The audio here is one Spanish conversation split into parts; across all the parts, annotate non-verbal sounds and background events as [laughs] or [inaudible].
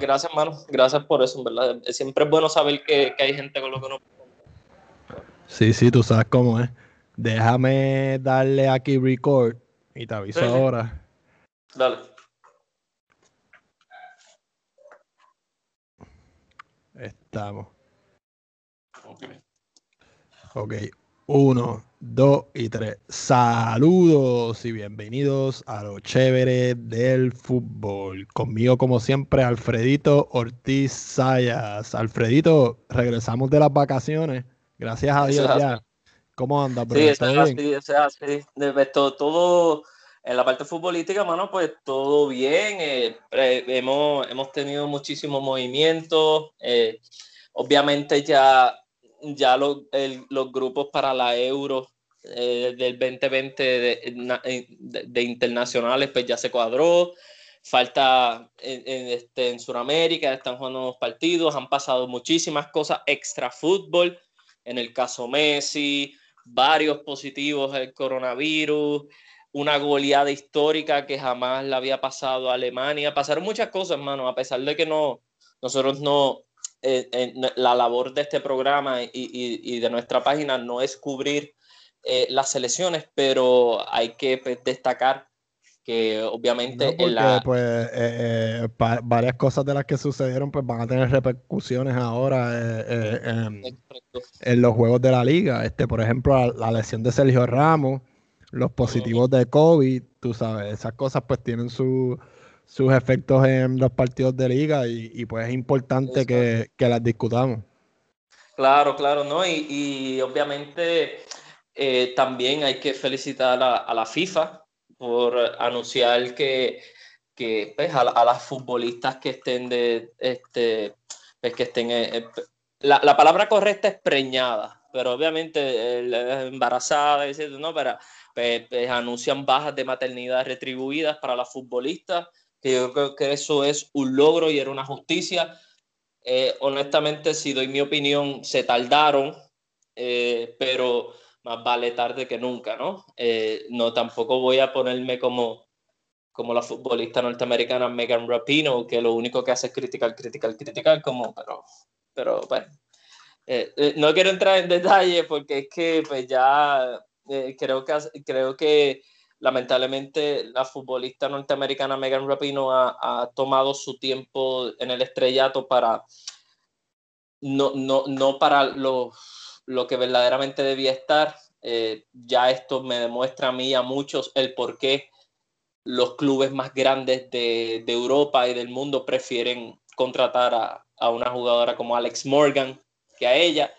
gracias, hermano. Gracias por eso, ¿verdad? Siempre es bueno saber que, hay gente con lo que uno. Sí, sí, tú sabes cómo es. Déjame darle aquí record y te aviso ahora. Dale. Estamos. Ok. Ok. Uno, dos y tres. Saludos y bienvenidos a lo chévere del fútbol. Conmigo, como siempre, Alfredito Ortiz Sayas. Alfredito, regresamos de las vacaciones. Gracias a Dios ya. ¿Cómo anda, bro? Sí, es así, es así. Todo, todo, en la parte futbolística, mano, pues todo bien. Eh, hemos, hemos tenido muchísimos movimientos. Eh, obviamente ya, ya los grupos para la Euro eh, del 2020 de, de, internacionales, pues ya se cuadró. Falta en, en, este, en Sudamérica, están jugando unos partidos, han pasado muchísimas cosas extra fútbol. En el caso Messi, varios positivos el coronavirus, una goleada histórica que jamás le había pasado a Alemania. Pasaron muchas cosas, hermano, a pesar de que no, nosotros no, eh, la labor de este programa y, de nuestra página no es cubrir eh, las selecciones, pero hay que pues, destacar que obviamente pues eh, varias cosas de las que sucedieron pues van a tener repercusiones ahora en, en, los juegos de la liga. Este por ejemplo la lesión de Sergio Ramos los positivos de COVID, tú sabes, esas cosas pues tienen sus efectos en los partidos de liga y, pues es importante que, las discutamos. Claro, claro, ¿no? Y, obviamente eh, también hay que felicitar a, la FIFA por anunciar que, pues, a, las futbolistas que estén de este pues, que estén eh, eh, la, la, palabra correcta es preñada, pero obviamente embarazada, ¿no? Pero pues, pues, anuncian bajas de maternidad retribuidas para las futbolistas, que yo creo que eso es un logro y era una justicia. Eh, honestamente, si doy mi opinión, se tardaron, eh, pero más vale tarde que nunca, ¿no? Eh, no, tampoco voy a ponerme como, como la futbolista norteamericana Megan Rapino, que lo único que hace es criticar, criticar, criticar, como, pero, pero bueno. no quiero entrar en detalle porque es que pues ya eh, creo, que, creo que lamentablemente la futbolista norteamericana Megan Rapino ha, tomado su tiempo en el estrellato para no, no, no para lo, lo, que verdaderamente debía estar. Eh, ya esto me demuestra a mí y a muchos el por qué los clubes más grandes de, de Europa y del mundo prefieren contratar a, a, una jugadora como Alex Morgan que a ella.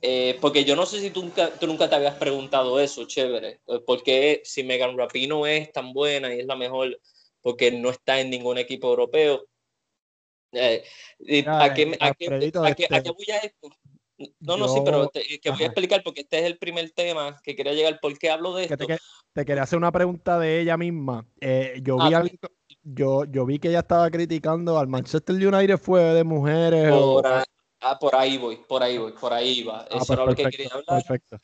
Eh, porque yo no sé si tú nunca, tú nunca te habías preguntado eso, chévere. Eh, ¿Por qué si Megan Rapino es tan buena y es la mejor, porque no está en ningún equipo europeo? Eh, ¿a, qué, a, qué, voy a esto? No, no, sí, pero que voy a explicar porque este es el primer tema que quería llegar. ¿Por qué hablo de esto? Te, quería hacer una pregunta de ella misma. yo, vi ah, yo, yo vi que ella estaba criticando al Manchester United fue de mujeres. o... Ah, por ahí voy, por ahí voy, por ahí va. Ah, Eso era lo que quería hablar. Perfecto.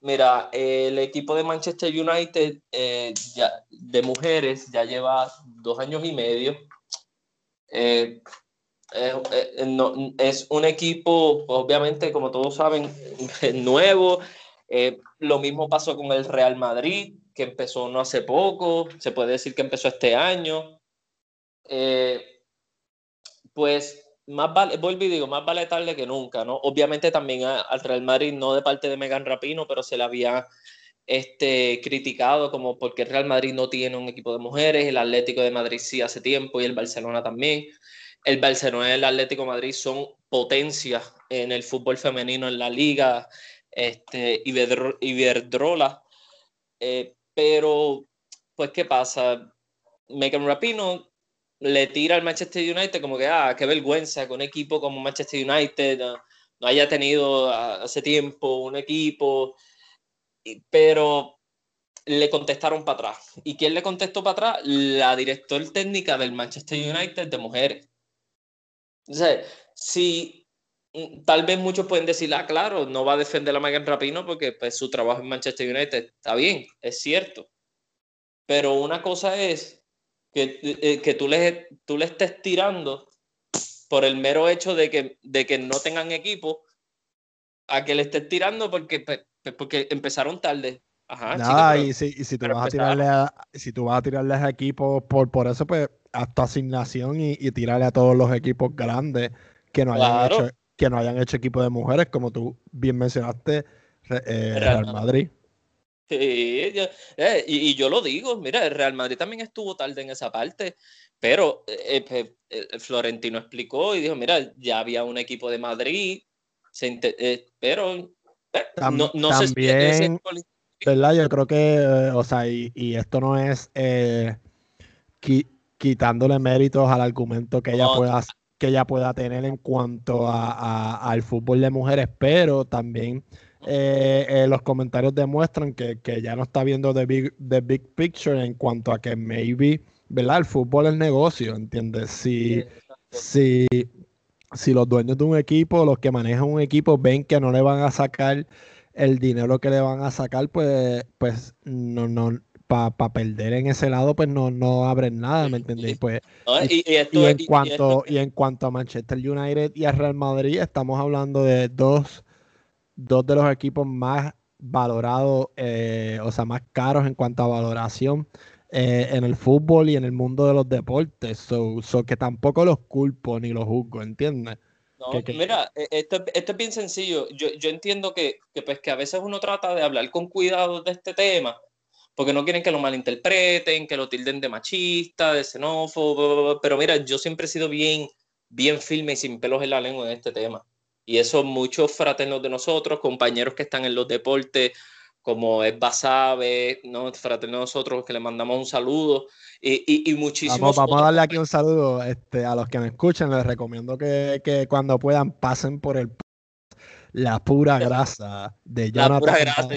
mira, el equipo de Manchester United eh, ya, de mujeres ya lleva dos años y medio. Eh, eh, es un equipo, obviamente, como todos saben, [laughs] nuevo. lo mismo pasó con el Real Madrid, que empezó no hace poco, se puede decir que empezó este año. pues más vale, vuelvo y digo, más vale tarde que nunca, ¿no? Obviamente también al Real Madrid, no de parte de Megan Rapino, pero se le había este, criticado como porque el Real Madrid no tiene un equipo de mujeres, el Atlético de Madrid sí hace tiempo y el Barcelona también. El Barcelona y el Atlético Madrid son potencias en el fútbol femenino en la liga, este, Iberdrola. Eh, pero, pues, ¿qué pasa? Megan Rapino le tira al Manchester United como que, ah, qué vergüenza que un equipo como Manchester United no, haya tenido hace tiempo un equipo, pero le contestaron para atrás. ¿Y quién le contestó para atrás? La directora técnica del Manchester United de mujeres. Sea, si mm, tal vez muchos pueden decir, ah, claro, no va a defender a Megan Rapino porque pues, su trabajo en Manchester United está bien, es cierto. Pero una cosa es que, eh, que tú, le, tú le estés tirando por el mero hecho de que, de que no tengan equipo, a que le estés tirando porque, porque empezaron tarde. Ajá, y, si, y si, tú vas a tirarle a, si tú vas a tirarles a equipos por, por eso, pues, hasta asignación y, y tirarle a todos los equipos grandes que no hayan hecho que no hayan hecho equipo de mujeres, como tú bien mencionaste, eh, Real, Madrid. Sí, eh, y, yo lo digo, mira, el Real Madrid también estuvo tarde en esa parte, pero eh, pues, Florentino explicó y dijo, mira, ya había un equipo de Madrid, pero no, no también, ¿verdad? Yo creo que, o sea, y, esto no es quitándole méritos al argumento que ella pueda que ella pueda tener en cuanto a, al fútbol de mujeres, pero también eh, eh, los comentarios demuestran que, ya no está viendo the big, the big picture en cuanto a que maybe, ¿verdad? El fútbol es negocio, ¿entiendes? Si, si, si los dueños de un equipo, los que manejan un equipo, ven que no le van a sacar el dinero que le van a sacar, pues, pues no, no, para perder en ese lado, pues no, no abren nada, ¿me entendéis? Pues, y, en cuanto, y, en cuanto a Manchester United y a Real Madrid, estamos hablando de dos, dos de los equipos más valorados, eh, o sea, más caros en cuanto a valoración eh, en el fútbol y en el mundo de los deportes. So, que tampoco los culpo ni los juzgo, ¿entiendes? No, mira, e, esto, esto, es bien sencillo. Yo, yo entiendo que, que, pues, que a veces uno trata de hablar con cuidado de este tema, porque no quieren que lo malinterpreten, que lo tilden de machista, de xenófobo, pero mira, yo siempre he sido bien, bien firme y sin pelos en la lengua en este tema. Y eso muchos fraternos de nosotros, compañeros que están en los deportes, como es Basabe, ¿no? fraternos de nosotros, que le mandamos un saludo, y, y, muchísimos... Vamos, a darle aquí un saludo este, a los que me escuchan, les recomiendo que, que cuando puedan pasen por el la pura [laughs] grasa de Jonathan. La pura grasa,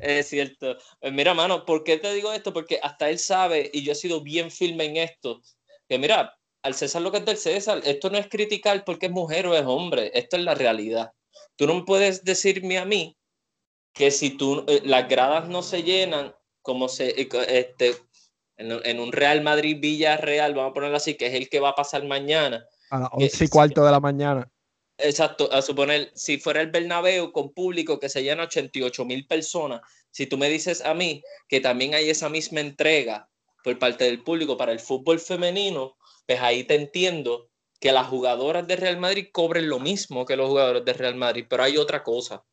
es cierto. Pues mira, mano, ¿por qué te digo esto? Porque hasta él sabe, y yo he sido bien firme en esto, que mira, al César lo que es del César, esto no es criticar porque es mujer o es hombre, esto es la realidad. Tú no puedes decirme a mí que si tú, eh, las gradas no se llenan, como se, eh, este, en, un Real Madrid Villarreal, vamos a ponerlo así, que es el que va a pasar mañana. A las once y cuarto de la mañana. Exacto, a suponer, si fuera el Bernabéu con público que se llena 88 mil personas, si tú me dices a mí que también hay esa misma entrega por parte del público para el fútbol femenino, pues ahí te entiendo que las jugadoras de Real Madrid cobren lo mismo que los jugadores de Real Madrid, pero hay otra cosa,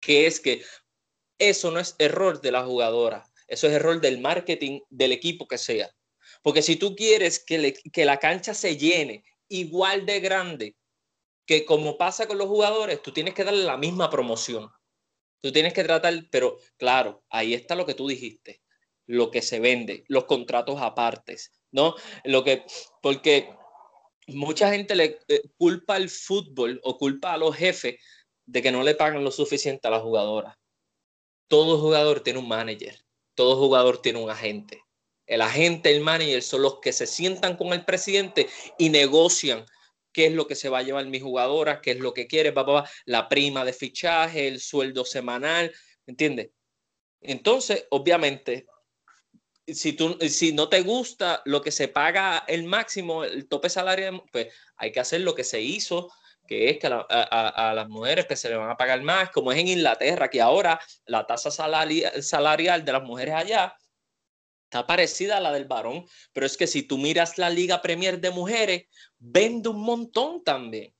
que es que eso no es error de la jugadora, eso es error del marketing del equipo que sea. Porque si tú quieres que, que la cancha se llene igual de grande que como pasa con los jugadores, tú tienes que darle la misma promoción. Tú tienes que tratar, pero claro, ahí está lo que tú dijiste, lo que se vende, los contratos apartes, ¿no? Lo que, porque mucha gente le eh, culpa al fútbol o culpa a los jefes de que no le pagan lo suficiente a las jugadoras. Todo jugador tiene un manager, todo jugador tiene un agente. El agente, el manager son los que se sientan con el presidente y negocian qué es lo que se va a llevar mi jugadora, qué es lo que quiere, papá, la prima de fichaje, el sueldo semanal, ¿entiendes? Entonces, obviamente, si, tú, si no te gusta lo que se paga el máximo, el tope salarial, pues hay que hacer lo que se hizo, que es que a, las mujeres que se le van a pagar más, como es en Inglaterra, que ahora la tasa salarial de las mujeres allá está parecida a la del varón, pero es que si tú miras la Liga Premier de mujeres, vende un montón también.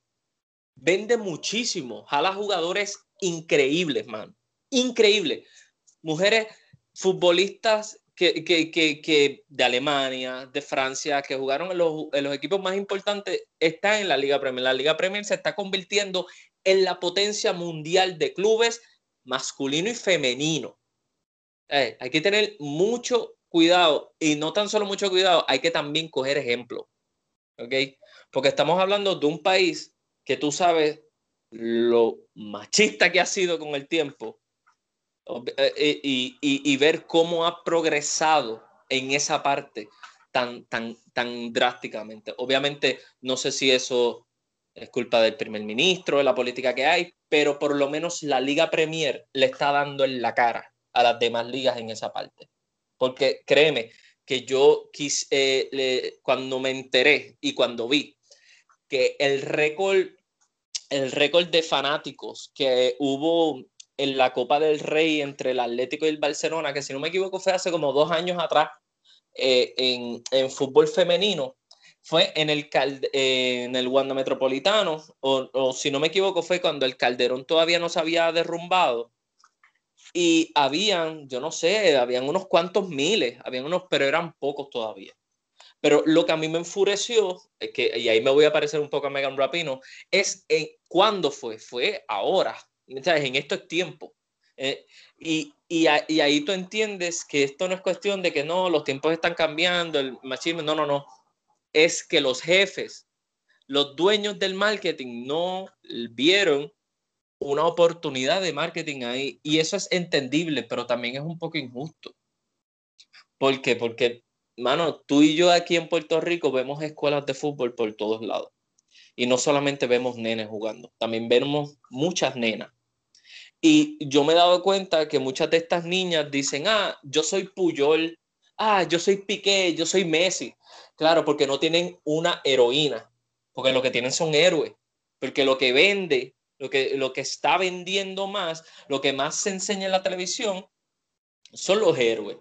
Vende muchísimo. Jala jugadores increíbles, man. Increíbles. Mujeres futbolistas que, que, que, de Alemania, de Francia, que jugaron en los, en los, equipos más importantes, están en la Liga Premier. La Liga Premier se está convirtiendo en la potencia mundial de clubes masculino y femenino. Eh, hay que tener mucho cuidado y no tan solo mucho cuidado, hay que también coger ejemplo. ¿Ok? Porque estamos hablando de un país que tú sabes lo machista que ha sido con el tiempo y, y, y ver cómo ha progresado en esa parte tan, tan, tan drásticamente. Obviamente, no sé si eso es culpa del primer ministro, de la política que hay, pero por lo menos la Liga Premier le está dando en la cara a las demás ligas en esa parte. Porque créeme que yo eh, cuando me enteré y cuando vi que el récord, el récord de fanáticos que hubo en la Copa del Rey entre el Atlético y el Barcelona, que si no me equivoco fue hace como dos años atrás eh, en, en, fútbol femenino, fue en el, eh, en el Wanda Metropolitano, o, o, si no me equivoco fue cuando el Calderón todavía no se había derrumbado. Y habían, yo no sé, habían unos cuantos miles, habían unos, pero eran pocos todavía. Pero lo que a mí me enfureció, es que, y ahí me voy a parecer un poco a Megan Rapino, es en, cuándo fue, fue ahora, ¿sabes? En estos tiempos. Eh, y, y, y, ahí tú entiendes que esto no es cuestión de que no, los tiempos están cambiando, el machismo, no, no, no. Es que los jefes, los dueños del marketing no vieron una oportunidad de marketing ahí. Y eso es entendible, pero también es un poco injusto. ¿Por qué? Porque, mano, tú y yo aquí en Puerto Rico vemos escuelas de fútbol por todos lados. Y no solamente vemos nenes jugando, también vemos muchas nenas y yo me he dado cuenta que muchas de estas niñas dicen, ah, yo soy Puyol, ah, yo soy Piqué, yo soy Messi. Claro, porque no tienen una heroína, porque lo que tienen son héroes, porque lo que vende, lo que, lo que está vendiendo más, lo que más se enseña en la televisión, son los héroes.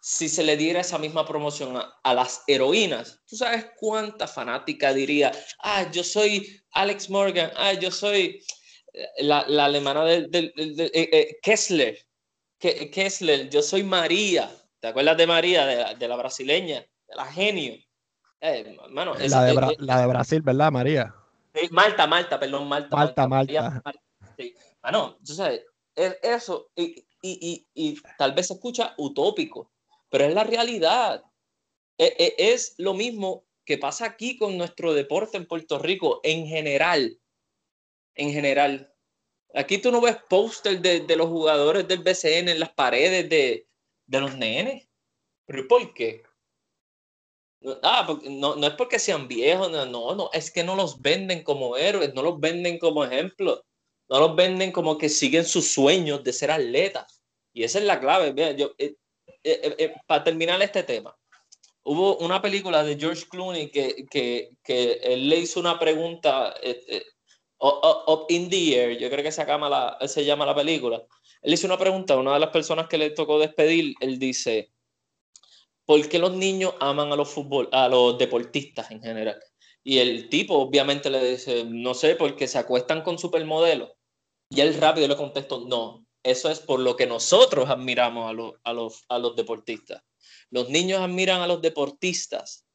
Si se le diera esa misma promoción a, a las heroínas, ¿tú sabes cuánta fanática diría, ah, yo soy Alex Morgan, ah, yo soy la, la alemana del, del, eh, eh, Kessler, Kessler, yo soy María, ¿te acuerdas de María, de la, de la brasileña, de la genio? Eh, la, de la, de Brasil, ¿verdad, María? Malta, Malta, perdón, Malta. Malta, Malta. Malta. Sí. Tú sabes, eso, y, y, y, y, tal vez se escucha utópico, pero es la realidad. Es, es, es lo mismo que pasa aquí con nuestro deporte en Puerto Rico en general en general. Aquí tú no ves póster de, de, los jugadores del BCN en las paredes de, de los nenes. ¿Pero por qué? Ah, no, no es porque sean viejos, no, no, es que no los venden como héroes, no los venden como ejemplos, no los venden como que siguen sus sueños de ser atletas. Y esa es la clave. Vea, yo, eh, eh, eh, para terminar este tema, hubo una película de George Clooney que, que, le hizo una pregunta Up in the Air, yo creo que se llama, la, se llama la película. Él hizo una pregunta a una de las personas que le tocó despedir. Él dice: ¿Por qué los niños aman a los, fútbol, a los deportistas en general? Y el tipo, obviamente, le dice: No sé, porque se acuestan con supermodelos. Y él rápido le contestó: No, eso es por lo que nosotros admiramos a los, a los, a los deportistas. Los niños admiran a los deportistas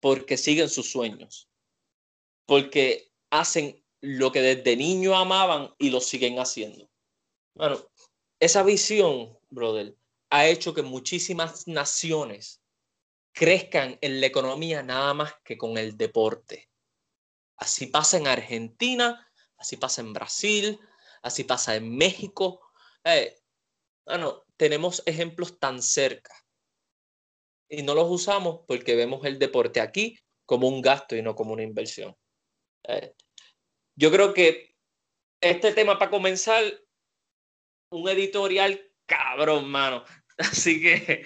porque siguen sus sueños, porque hacen lo que desde niño amaban y lo siguen haciendo. Bueno, esa visión, brother, ha hecho que muchísimas naciones crezcan en la economía nada más que con el deporte. Así pasa en Argentina, así pasa en Brasil, así pasa en México. Eh, bueno, tenemos ejemplos tan cerca y no los usamos porque vemos el deporte aquí como un gasto y no como una inversión. Eh, yo creo que este tema para comenzar, un editorial cabrón, mano. [laughs] Así que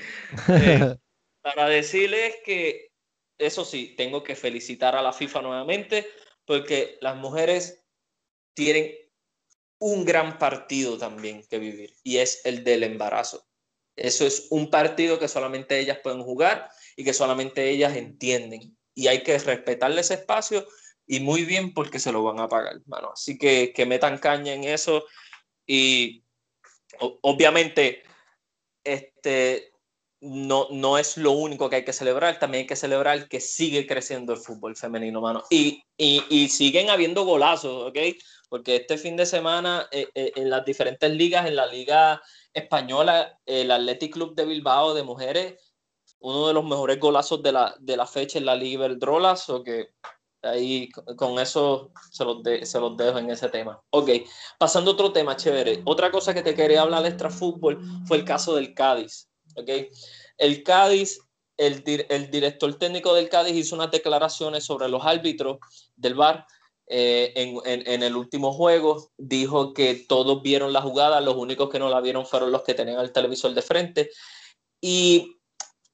eh, [laughs] para decirles que eso sí, tengo que felicitar a la FIFA nuevamente porque las mujeres tienen un gran partido también que vivir y es el del embarazo. Eso es un partido que solamente ellas pueden jugar y que solamente ellas entienden. Y hay que respetarle ese espacio y muy bien porque se lo van a pagar, mano. Así que que metan caña en eso y obviamente este no, no es lo único que hay que celebrar, también hay que celebrar que sigue creciendo el fútbol femenino, mano. Y, y, siguen habiendo golazos, ¿ok? Porque este fin de semana eh, eh, en las diferentes ligas, en la liga española, el Athletic Club de Bilbao de mujeres, uno de los mejores golazos de la, de la fecha en la Liga Iberdrola, o que Ahí con eso se los, se los dejo en ese tema. Ok, pasando a otro tema, chévere. Otra cosa que te quería hablar de extra fútbol fue el caso del Cádiz. Ok, el Cádiz, el, el director técnico del Cádiz hizo unas declaraciones sobre los árbitros del VAR eh, en, en, en, el último juego. Dijo que todos vieron la jugada, los únicos que no la vieron fueron los que tenían el televisor de frente. Y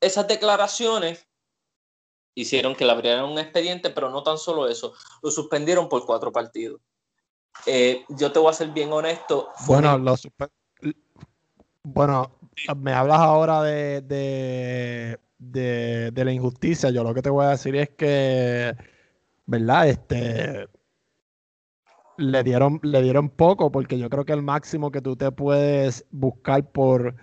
esas declaraciones hicieron que le abrieran un expediente, pero no tan solo eso, lo suspendieron por cuatro partidos. Eh, yo te voy a ser bien honesto. Bueno, lo bueno, me hablas ahora de, de, la injusticia. Yo lo que te voy a decir es que, ¿verdad? Este le dieron, le dieron poco, porque yo creo que el máximo que tú te puedes buscar por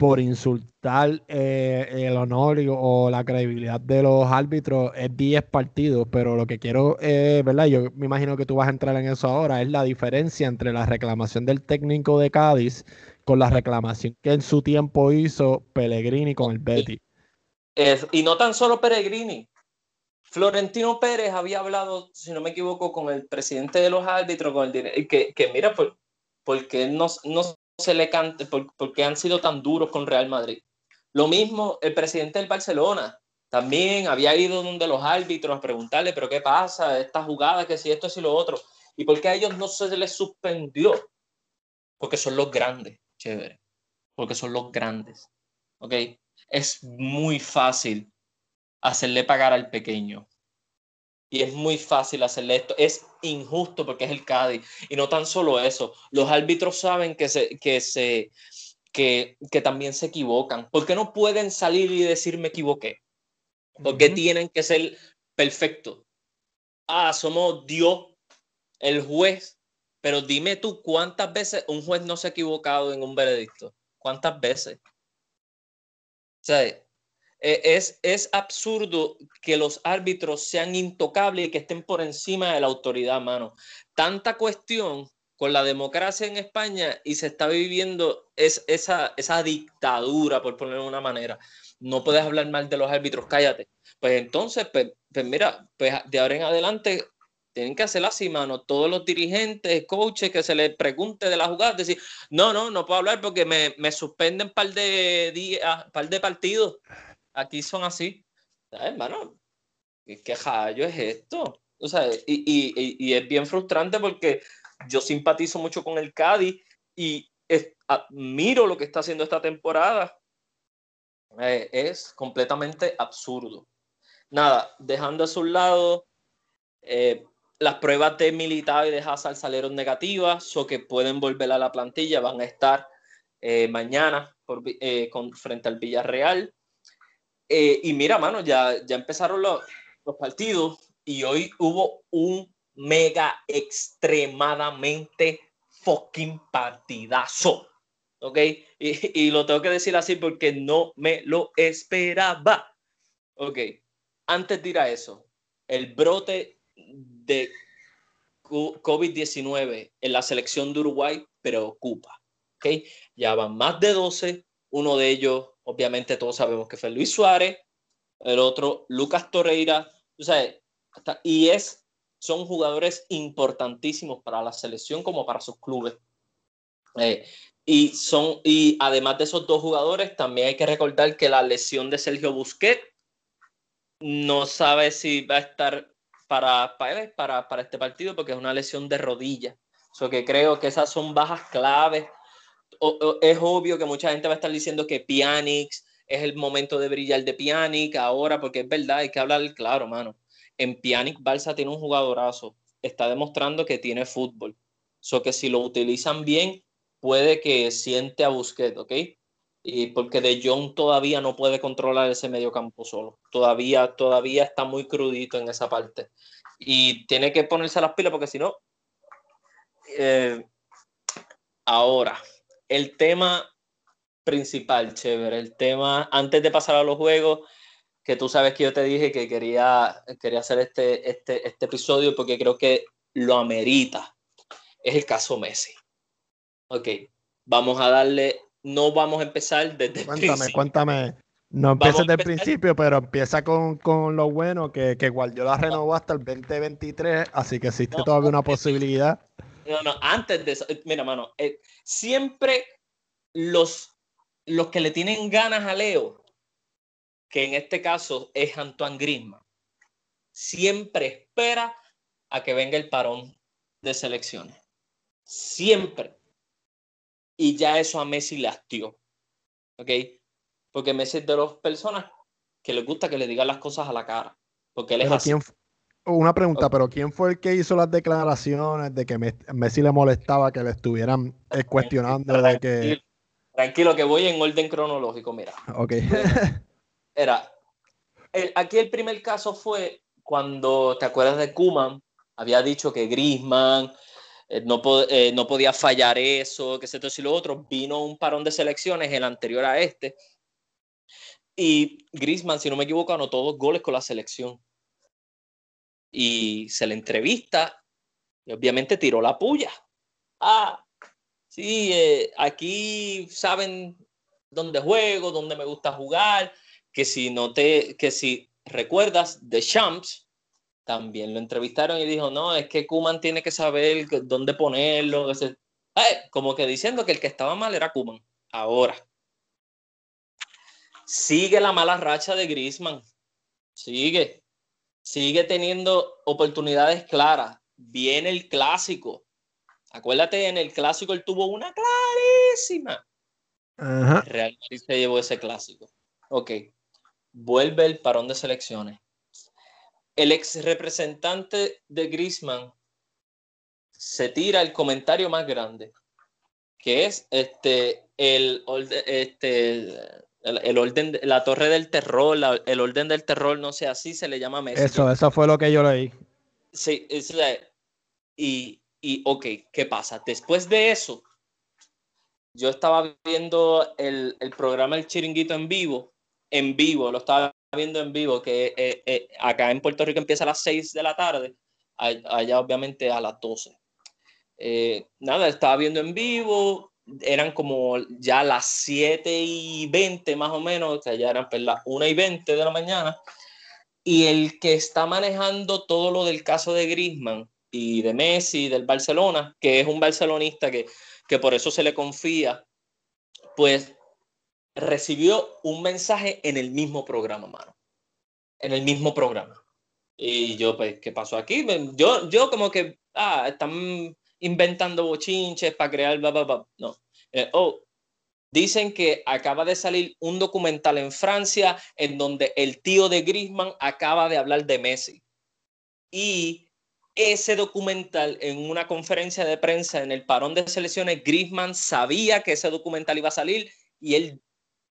por insultar eh, el honor o la credibilidad de los árbitros es 10 partidos, pero lo que quiero, eh, ¿verdad? Yo me imagino que tú vas a entrar en eso ahora, es la diferencia entre la reclamación del técnico de Cádiz con la reclamación que en su tiempo hizo Pellegrini con el Betty. y no tan solo Pellegrini. Florentino Pérez había hablado, si no me equivoco, con el presidente de los árbitros, con el que, que mira, por, porque no, no se le cante porque han sido tan duros con Real Madrid. Lo mismo el presidente del Barcelona también había ido donde los árbitros a preguntarle, pero ¿qué pasa? Esta jugada, que si esto, si lo otro. ¿Y por qué a ellos no se les suspendió? Porque son los grandes, chévere. Porque son los grandes. ¿Ok? Es muy fácil hacerle pagar al pequeño. Y es muy fácil hacerle esto. Es injusto porque es el Cádiz. Y no tan solo eso. Los árbitros saben que, se, que, se, que, que también se equivocan. ¿Por qué no pueden salir y decir me equivoqué? Porque tienen que ser perfectos. Ah, somos Dios, el juez. Pero dime tú cuántas veces un juez no se ha equivocado en un veredicto. ¿Cuántas veces? O sea, eh, es, es absurdo que los árbitros sean intocables y que estén por encima de la autoridad, mano. Tanta cuestión con la democracia en España y se está viviendo es, esa, esa dictadura, por ponerlo de una manera. No puedes hablar mal de los árbitros, cállate. Pues entonces, pues, pues mira, pues de ahora en adelante tienen que hacer así, mano. Todos los dirigentes, coaches, que se les pregunte de la jugada, decir, no, no, no puedo hablar porque me, me suspenden par de días, par de partidos aquí son así. Hermano, ¿qué jallo es esto? O sea, y, es bien frustrante porque yo simpatizo mucho con el Cádiz y admiro lo que está haciendo esta temporada. Eh, es completamente absurdo. Nada, dejando a su lado, eh, las pruebas de militar y de Hazard salieron negativas, o que pueden volver a la plantilla, van a estar eh, mañana con, frente al Villarreal. Eh, y mira, mano, ya, ya empezaron los, los partidos y hoy hubo un mega extremadamente fucking partidazo. ¿Ok? Y, y, lo tengo que decir así porque no me lo esperaba. Ok. Antes de ir a eso, el brote de COVID-19 en la selección de Uruguay preocupa. ¿Ok? Ya van más de 12. Uno de ellos obviamente todos sabemos que fue Luis Suárez, el otro Lucas Torreira, y es, son jugadores importantísimos para la selección como para sus clubes. Eh, y, son, y además de esos dos jugadores, también hay que recordar que la lesión de Sergio Busquets no sabe si va a estar para, para, para, para este partido porque es una lesión de rodilla. So que creo que esas son bajas claves es obvio que mucha gente va a estar diciendo que Pianix es el momento de brillar de Pianic ahora, porque es verdad, hay que hablar claro, mano. En Pianic Balsa tiene un jugadorazo, está demostrando que tiene fútbol. So que si lo utilizan bien, puede que siente a Busquets, ¿ok? Y porque De Jong todavía no puede controlar ese medio campo solo. Todavía, todavía está muy crudito en esa parte. Y tiene que ponerse las pilas porque si no. Eh, ahora, el tema principal, chévere, el tema, antes de pasar a los juegos, que tú sabes que yo te dije que quería, quería hacer este, este, este episodio porque creo que lo amerita, es el caso Messi. Ok, vamos a darle, no vamos a empezar desde cuéntame, el principio. Cuéntame, no empieces desde el principio, pero empieza con, con lo bueno, que, que la renovó hasta el 2023, así que existe todavía una posibilidad. No, no, antes de eso, eh, mira, mano, eh, siempre los, los que le tienen ganas a Leo, que en este caso es Antoine Griezmann, siempre espera a que venga el parón de selecciones. Siempre. Y ya eso a Messi le hastió. ¿Ok? Porque Messi es de las personas que les gusta que le digan las cosas a la cara. Porque él es así. Una pregunta, pero ¿quién fue el que hizo las declaraciones de que Messi le molestaba que le estuvieran eh, cuestionando de que... Tranquilo, que voy en orden cronológico, mira. Ok. [laughs] Era, aquí el primer caso fue cuando, ¿te acuerdas de Kuman? Había dicho que Grisman eh, no, eh, no, podía fallar eso, que esto y lo otro. Vino un parón de selecciones, el anterior a este, y Grisman, si no me equivoco, anotó dos goles con la selección. Y se le entrevista y obviamente tiró la puya. Ah, sí, eh, aquí saben dónde juego, dónde me gusta jugar, que si no te, que si recuerdas de Champs, también lo entrevistaron y dijo, no, es que Kuman tiene que saber dónde ponerlo. como que diciendo que el que estaba mal era Kuman. Ahora, sigue la mala racha de Griezmann. Sigue. Sigue teniendo oportunidades claras. Viene el clásico. Acuérdate, en el clásico él tuvo una clarísima. Ajá. Realmente se llevó ese clásico. Ok. Vuelve el parón de selecciones. El ex representante de Griezmann se tira el comentario más grande, que es este, el, este, el, orden, la torre del terror, el orden del terror, no sé, así se le llama. Eso, eso fue lo que yo leí. Sí, y, y, ok, ¿qué pasa? Después de eso, yo estaba viendo el, programa El Chiringuito en vivo, en vivo, lo estaba viendo en vivo, que eh, eh, acá en Puerto Rico empieza a las 6 de la tarde, allá obviamente a las 12. Eh, nada, estaba viendo en vivo, eran como ya las 7 y 20 más o menos, o ya eran pues, las 1 y 20 de la mañana. Y el que está manejando todo lo del caso de Griezmann y de Messi, del Barcelona, que es un barcelonista que, que por eso se le confía, pues recibió un mensaje en el mismo programa, mano. En el mismo programa. Y yo, pues, ¿qué pasó aquí? Yo, yo como que, ah, están inventando bochinches para crear, bla, No. Eh, oh, dicen que acaba de salir un documental en Francia en donde el tío de Griezmann acaba de hablar de Messi. Y ese documental, en una conferencia de prensa en el parón de selecciones, Griezmann sabía que ese documental iba a salir y él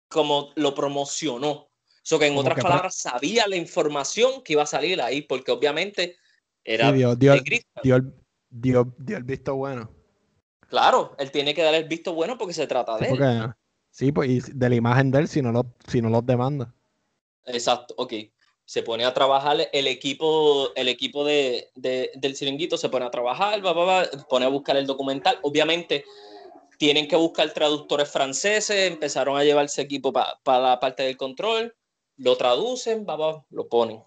como lo promocionó. So que en otras palabras, sabía la información que iba a salir ahí, porque obviamente era dio, dio, dio, el visto bueno. Claro, él tiene que dar el visto bueno porque se trata de él. Sí, pues y de la imagen de él si no, lo, si no los demanda. Exacto, ok. Se pone a trabajar el equipo, el equipo de, del chiringuito se pone a trabajar, va, va, pone a buscar el documental. Obviamente tienen que buscar traductores franceses, empezaron a llevarse equipo para la parte del control, lo traducen, va, lo ponen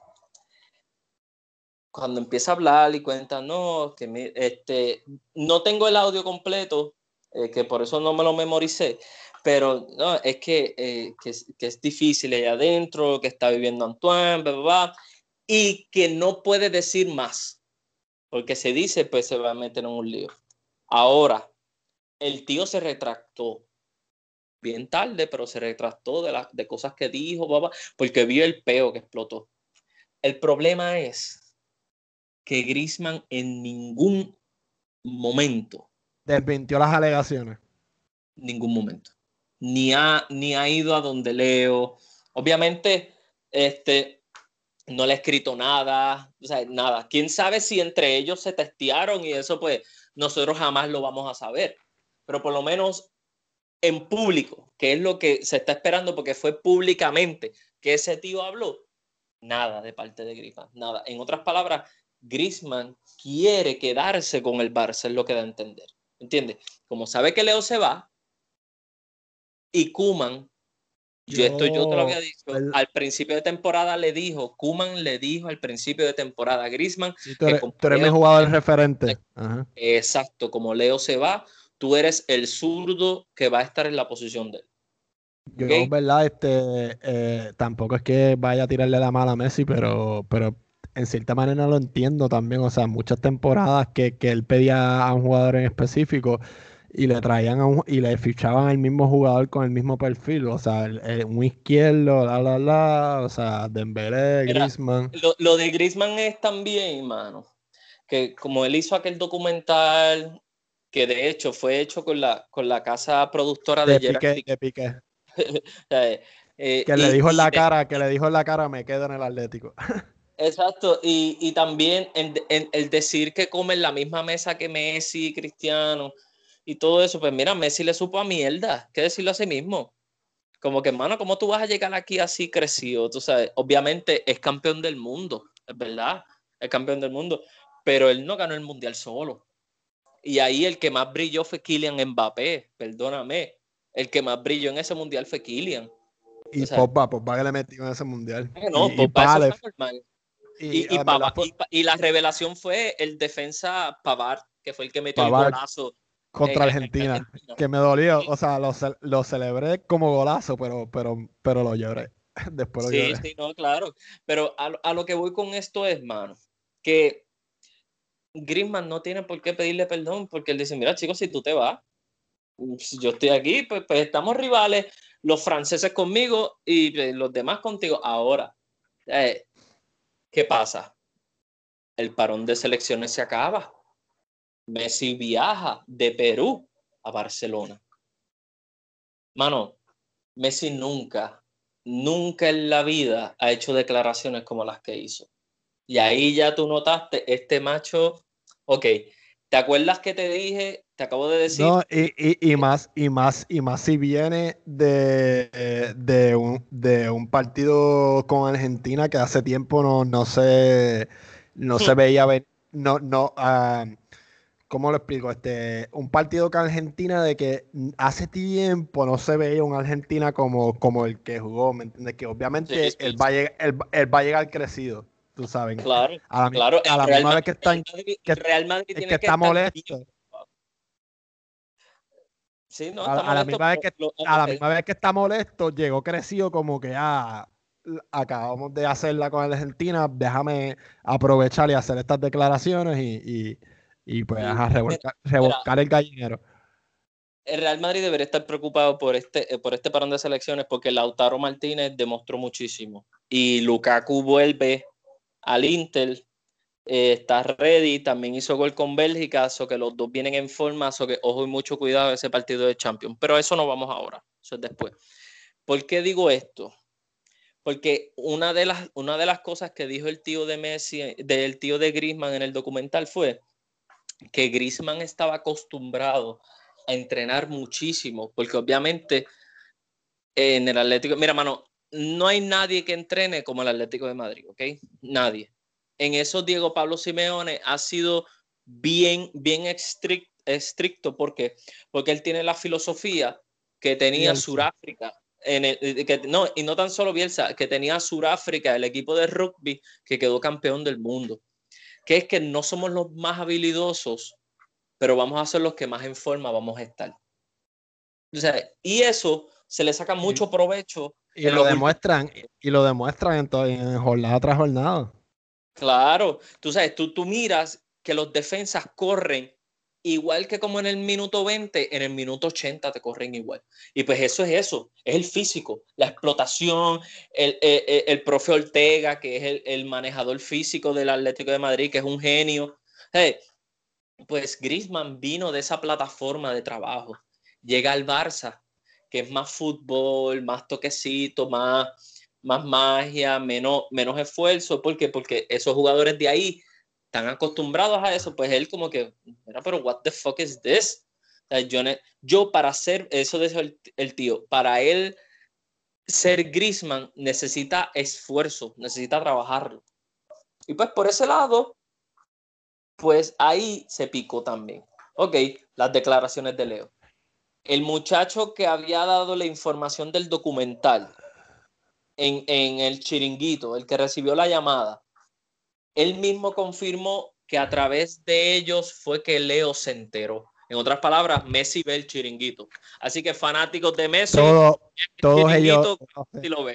cuando empieza a hablar y cuenta, no, que este, no tengo el audio completo, eh, que por eso no me lo memoricé, pero no, es que, eh, que, es difícil ahí adentro, que está viviendo Antoine, bla, bla, y que no puede decir más, porque se dice, pues se va a meter en un lío. Ahora, el tío se retractó, bien tarde, pero se retractó de, las de cosas que dijo, porque vio el peo que explotó. El problema es que Grisman en ningún momento desmintió las alegaciones. Ningún momento. Ni ha, ni ha ido a donde leo. Obviamente, este, no le ha escrito nada, o sea, nada. ¿Quién sabe si entre ellos se testearon y eso pues nosotros jamás lo vamos a saber? Pero por lo menos en público, que es lo que se está esperando porque fue públicamente que ese tío habló, nada de parte de Griezmann, nada. En otras palabras, Grisman quiere quedarse con el Barça, es lo que da a entender. ¿Entiendes? Como sabe que Leo se va y Kuman, yo, esto yo te lo había dicho, al principio de temporada le dijo, Kuman le dijo al principio de temporada a Grisman. tú eres, mi jugador referente. Exacto, como Leo se va, tú eres el zurdo que va a estar en la posición de él. Yo, verdad, este, eh, tampoco es que vaya a tirarle la mala a Messi, pero, pero en cierta manera lo entiendo también. O sea, muchas temporadas que, él pedía a un jugador en específico y le traían a un, y le fichaban al mismo jugador con el mismo perfil, o sea, un izquierdo, la la la, o sea, Dembélé, Griezmann. Lo, lo, de Griezmann es también, mano, que como él hizo aquel documental que de hecho fue hecho con la, con la casa productora de, de Piqué, [laughs] eh, que le dijo en la cara, que le dijo en la cara, me quedo en el Atlético. [laughs] Exacto, y, también el decir que comen la misma mesa que Messi, Cristiano y todo eso, pues mira, Messi le supo a mierda, que decirlo a sí mismo. Como que, hermano, ¿cómo tú vas a llegar aquí así crecido? Tú sabes, obviamente es campeón del mundo, es verdad, es campeón del mundo, pero él no ganó el mundial solo. Y ahí el que más brilló fue Kylian Mbappé, perdóname. El que más brilló en ese mundial fue Kylian. Y Pogba, Pogba que le metió en ese mundial. No, y, Pogba eso normal. Y, y, la revelación fue el defensa Pavard, que fue el que metió el golazo. Contra Argentina, que me dolió. O sea, lo, lo, celebré como golazo, pero, pero, pero lo lloré. [laughs] Después lo sí, Sí, no, claro. Pero a, a, lo que voy con esto es, mano, que Griezmann no tiene por qué pedirle perdón, porque él dice, mira, chicos, si tú te vas, si yo estoy aquí, pues, pues estamos rivales, los franceses conmigo y pues, los demás contigo. Ahora, eh, ¿Qué pasa? El parón de selecciones se acaba. Messi viaja de Perú a Barcelona. Mano, Messi nunca, nunca en la vida ha hecho declaraciones como las que hizo. Y ahí ya tú notaste, este macho, ok, ¿te acuerdas que te dije te acabo de decir. No, y, más, y más, y más si viene de, de, un, de un partido con Argentina que hace tiempo no, no se, no se veía no, no, ah, ¿cómo lo explico? Este, un partido con Argentina de que hace tiempo no se veía un Argentina como, como el que jugó, ¿me entiendes? Que obviamente él, va a llegar, él, va a llegar crecido, tú sabes. Claro, a la, claro. A la misma vez que está, que, Real Madrid tiene que, está molesto a, la misma vez que, a la misma vez que está molesto, llegó crecido como que ah, acabamos de hacerla con Argentina, déjame aprovechar y hacer estas declaraciones y, y, pues a revolcar, el gallinero. El Real Madrid debería estar preocupado por este, eh, por este parón de selecciones porque Lautaro Martínez demostró muchísimo y Lukaku vuelve al Inter eh, está ready, también hizo gol con Bélgica, so que los dos vienen en forma, so que ojo y mucho cuidado ese partido de Champions. Pero eso no vamos ahora, eso es después. ¿Por qué digo esto? Porque una de las, una de las cosas que dijo el tío de Messi, del tío de Griezmann en el documental fue que Griezmann estaba acostumbrado a entrenar muchísimo, porque obviamente en el Atlético, mira, mano, no hay nadie que entrene como el Atlético de Madrid, ¿ok? Nadie en eso Diego Pablo Simeone ha sido bien, bien estricto. ¿Por qué? Porque él tiene la filosofía que tenía Suráfrica. En que, no, y no tan solo Bielsa, que tenía Suráfrica, el equipo de rugby que quedó campeón del mundo. Que es que no somos los más habilidosos, pero vamos a ser los que más en forma vamos a estar. y eso se le saca mucho provecho. Y lo demuestran, y lo demuestran en, en jornada tras jornada. Claro, tú sabes, tú, tú miras que los defensas corren igual que como en el minuto 20, en el minuto 80 te corren igual. Y pues eso es eso, es el físico, la explotación, el, el, el, profe Ortega, que es el, manejador físico del Atlético de Madrid, que es un genio. pues Grisman vino de esa plataforma de trabajo, llega al Barça, que es más fútbol, más toquecito, más más magia, menos, menos esfuerzo. ¿Por qué? Porque esos jugadores de ahí están acostumbrados a eso. Pues él como que, mira, pero what the fuck is this? yo, yo, para hacer, eso de el, tío, para él ser Grisman necesita esfuerzo, necesita trabajarlo. Y pues por ese lado, pues ahí se picó también. Ok, las declaraciones de Leo. El muchacho que había dado la información del documental, en, el chiringuito, el que recibió la llamada, él mismo confirmó que a través de ellos fue que Leo se enteró. En otras palabras, Messi ve el chiringuito. Así que fanáticos de Messi, todos ellos,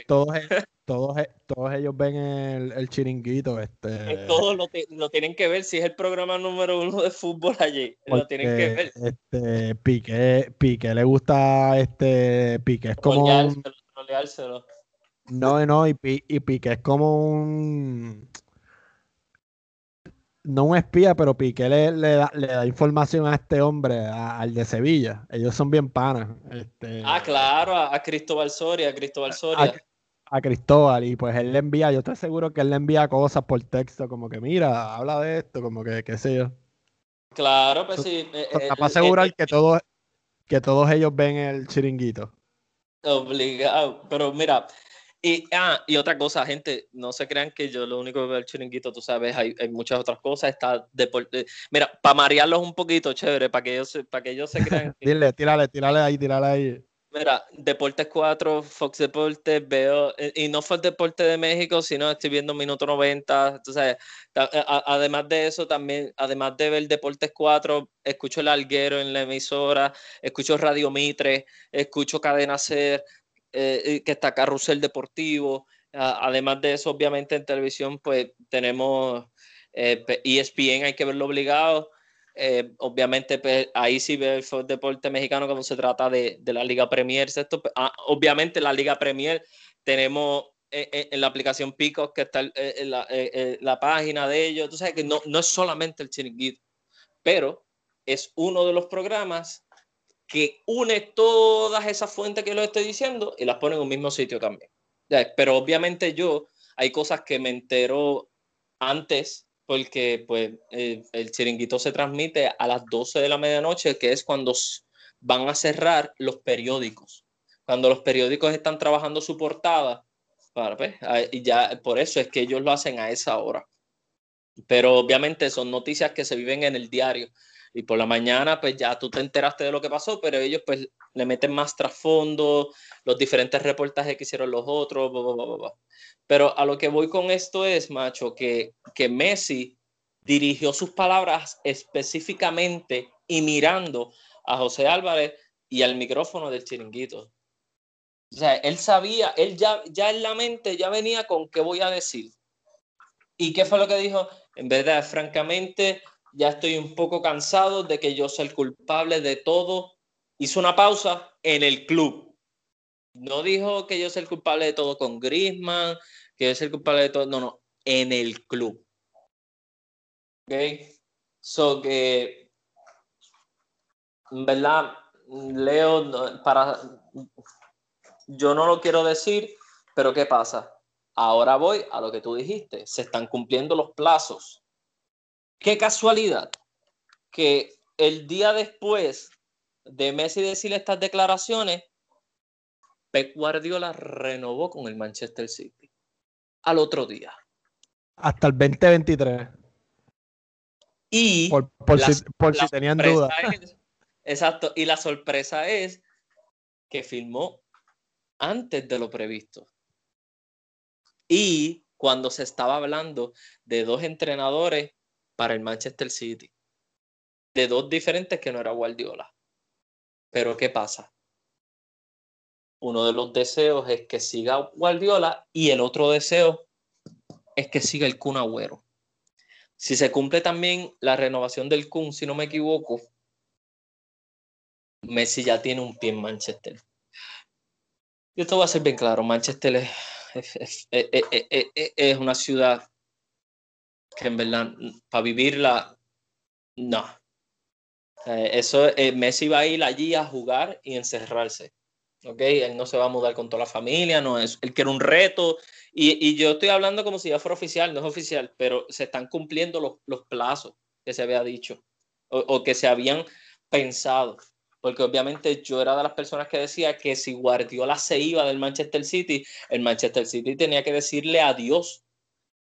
todos, todos, todos, ellos ven el, chiringuito. Este, todos lo, tienen que ver. Si es el programa número uno de fútbol allí, lo tienen que ver. Este, Piqué, Piqué le gusta este Piqué es como. No, no, y, y Piqué es como un no un espía, pero Piqué le, da, información a este hombre, al de Sevilla. Ellos son bien panas. Este, ah, claro, a, Cristóbal Soria, a Cristóbal Soria. A, Cristóbal, y pues él le envía, yo estoy seguro que él le envía cosas por texto, como que mira, habla de esto, como que qué sé yo. Claro, pues sí. Eh, para asegurar que, todos, que todos ellos ven el chiringuito. Obligado, pero mira, y, ah, y otra cosa, gente, no se crean que yo lo único que veo el chiringuito, tú sabes, hay, hay muchas otras cosas, está deporte. Mira, para marearlos un poquito, chévere, para que ellos, para que ellos se crean. [laughs] Dile, tírale, tírale ahí, tírale ahí. Mira, Deportes 4, Fox Deportes, veo, y no fue el Deporte de México, sino estoy viendo Minuto 90, entonces, eh, además de eso, también, además de ver Deportes 4, escucho El Alguero en la emisora, escucho Radio Mitre, escucho Cadena Ser, eh, que está Carrusel Deportivo. además de eso, obviamente en televisión, pues tenemos ESPN, eh, e hay que verlo obligado. Eh, obviamente, pues, ahí sí ve el deporte mexicano cuando se trata de, la Liga Premier. Ah, obviamente, la Liga Premier tenemos en, la aplicación Pico, que está en la, página de ellos. Tú sabes que no, no es solamente el chiringuito, pero es uno de los programas que une todas esas fuentes que lo estoy diciendo y las pone en un mismo sitio también. Pero obviamente yo, hay cosas que me entero antes porque pues el chiringuito se transmite a las 12 de la medianoche, que es cuando van a cerrar los periódicos. Cuando los periódicos están trabajando su portada, pues, y ya por eso es que ellos lo hacen a esa hora. Pero obviamente son noticias que se viven en el diario y por la mañana pues ya tú te enteraste de lo que pasó, pero ellos pues le meten más trasfondo, los diferentes reportajes que hicieron los otros, pero a lo que voy con esto es, macho, que, que Messi dirigió sus palabras específicamente y mirando a José Álvarez y al micrófono del chiringuito. O sea, él sabía, él ya, ya en la mente ya venía con qué voy a decir. ¿Y qué fue lo que dijo? En verdad, francamente, ya estoy un poco cansado de que yo sea el culpable de todo. Hizo una pausa en el club. No dijo que yo soy el culpable de todo con Grisman, que yo soy el culpable de todo. No, no, en el club. ¿Ok? So que, verdad, Leo, para. Yo no lo quiero decir, pero ¿qué pasa? Ahora voy a lo que tú dijiste. Se están cumpliendo los plazos Qué casualidad que el día después de Messi decir estas declaraciones, Pep Guardiola renovó con el Manchester City al otro día. Hasta el 2023. Y por, si, tenían dudas. Exacto. Y la sorpresa es que firmó antes de lo previsto. Y cuando se estaba hablando de dos entrenadores para el Manchester City. De dos diferentes que no era Guardiola. Pero ¿qué pasa? Uno de los deseos es que siga Guardiola y el otro deseo es que siga el Kun Agüero. Si se cumple también la renovación del Kun, si no me equivoco, Messi ya tiene un pie en Manchester. Yo te voy a ser bien claro, Manchester es, es una ciudad que en verdad, para vivirla, no. Eso, eh, Messi va a ir allí a jugar y encerrarse. ¿ok? Él no se va a mudar con toda la familia, no es, él quiere un reto. Y, y yo estoy hablando como si ya fuera oficial, no es oficial, pero se están cumpliendo los, los plazos que se había dicho o, o, que se habían pensado. Porque obviamente yo era de las personas que decía que si Guardiola se iba del Manchester City, el Manchester City tenía que decirle adiós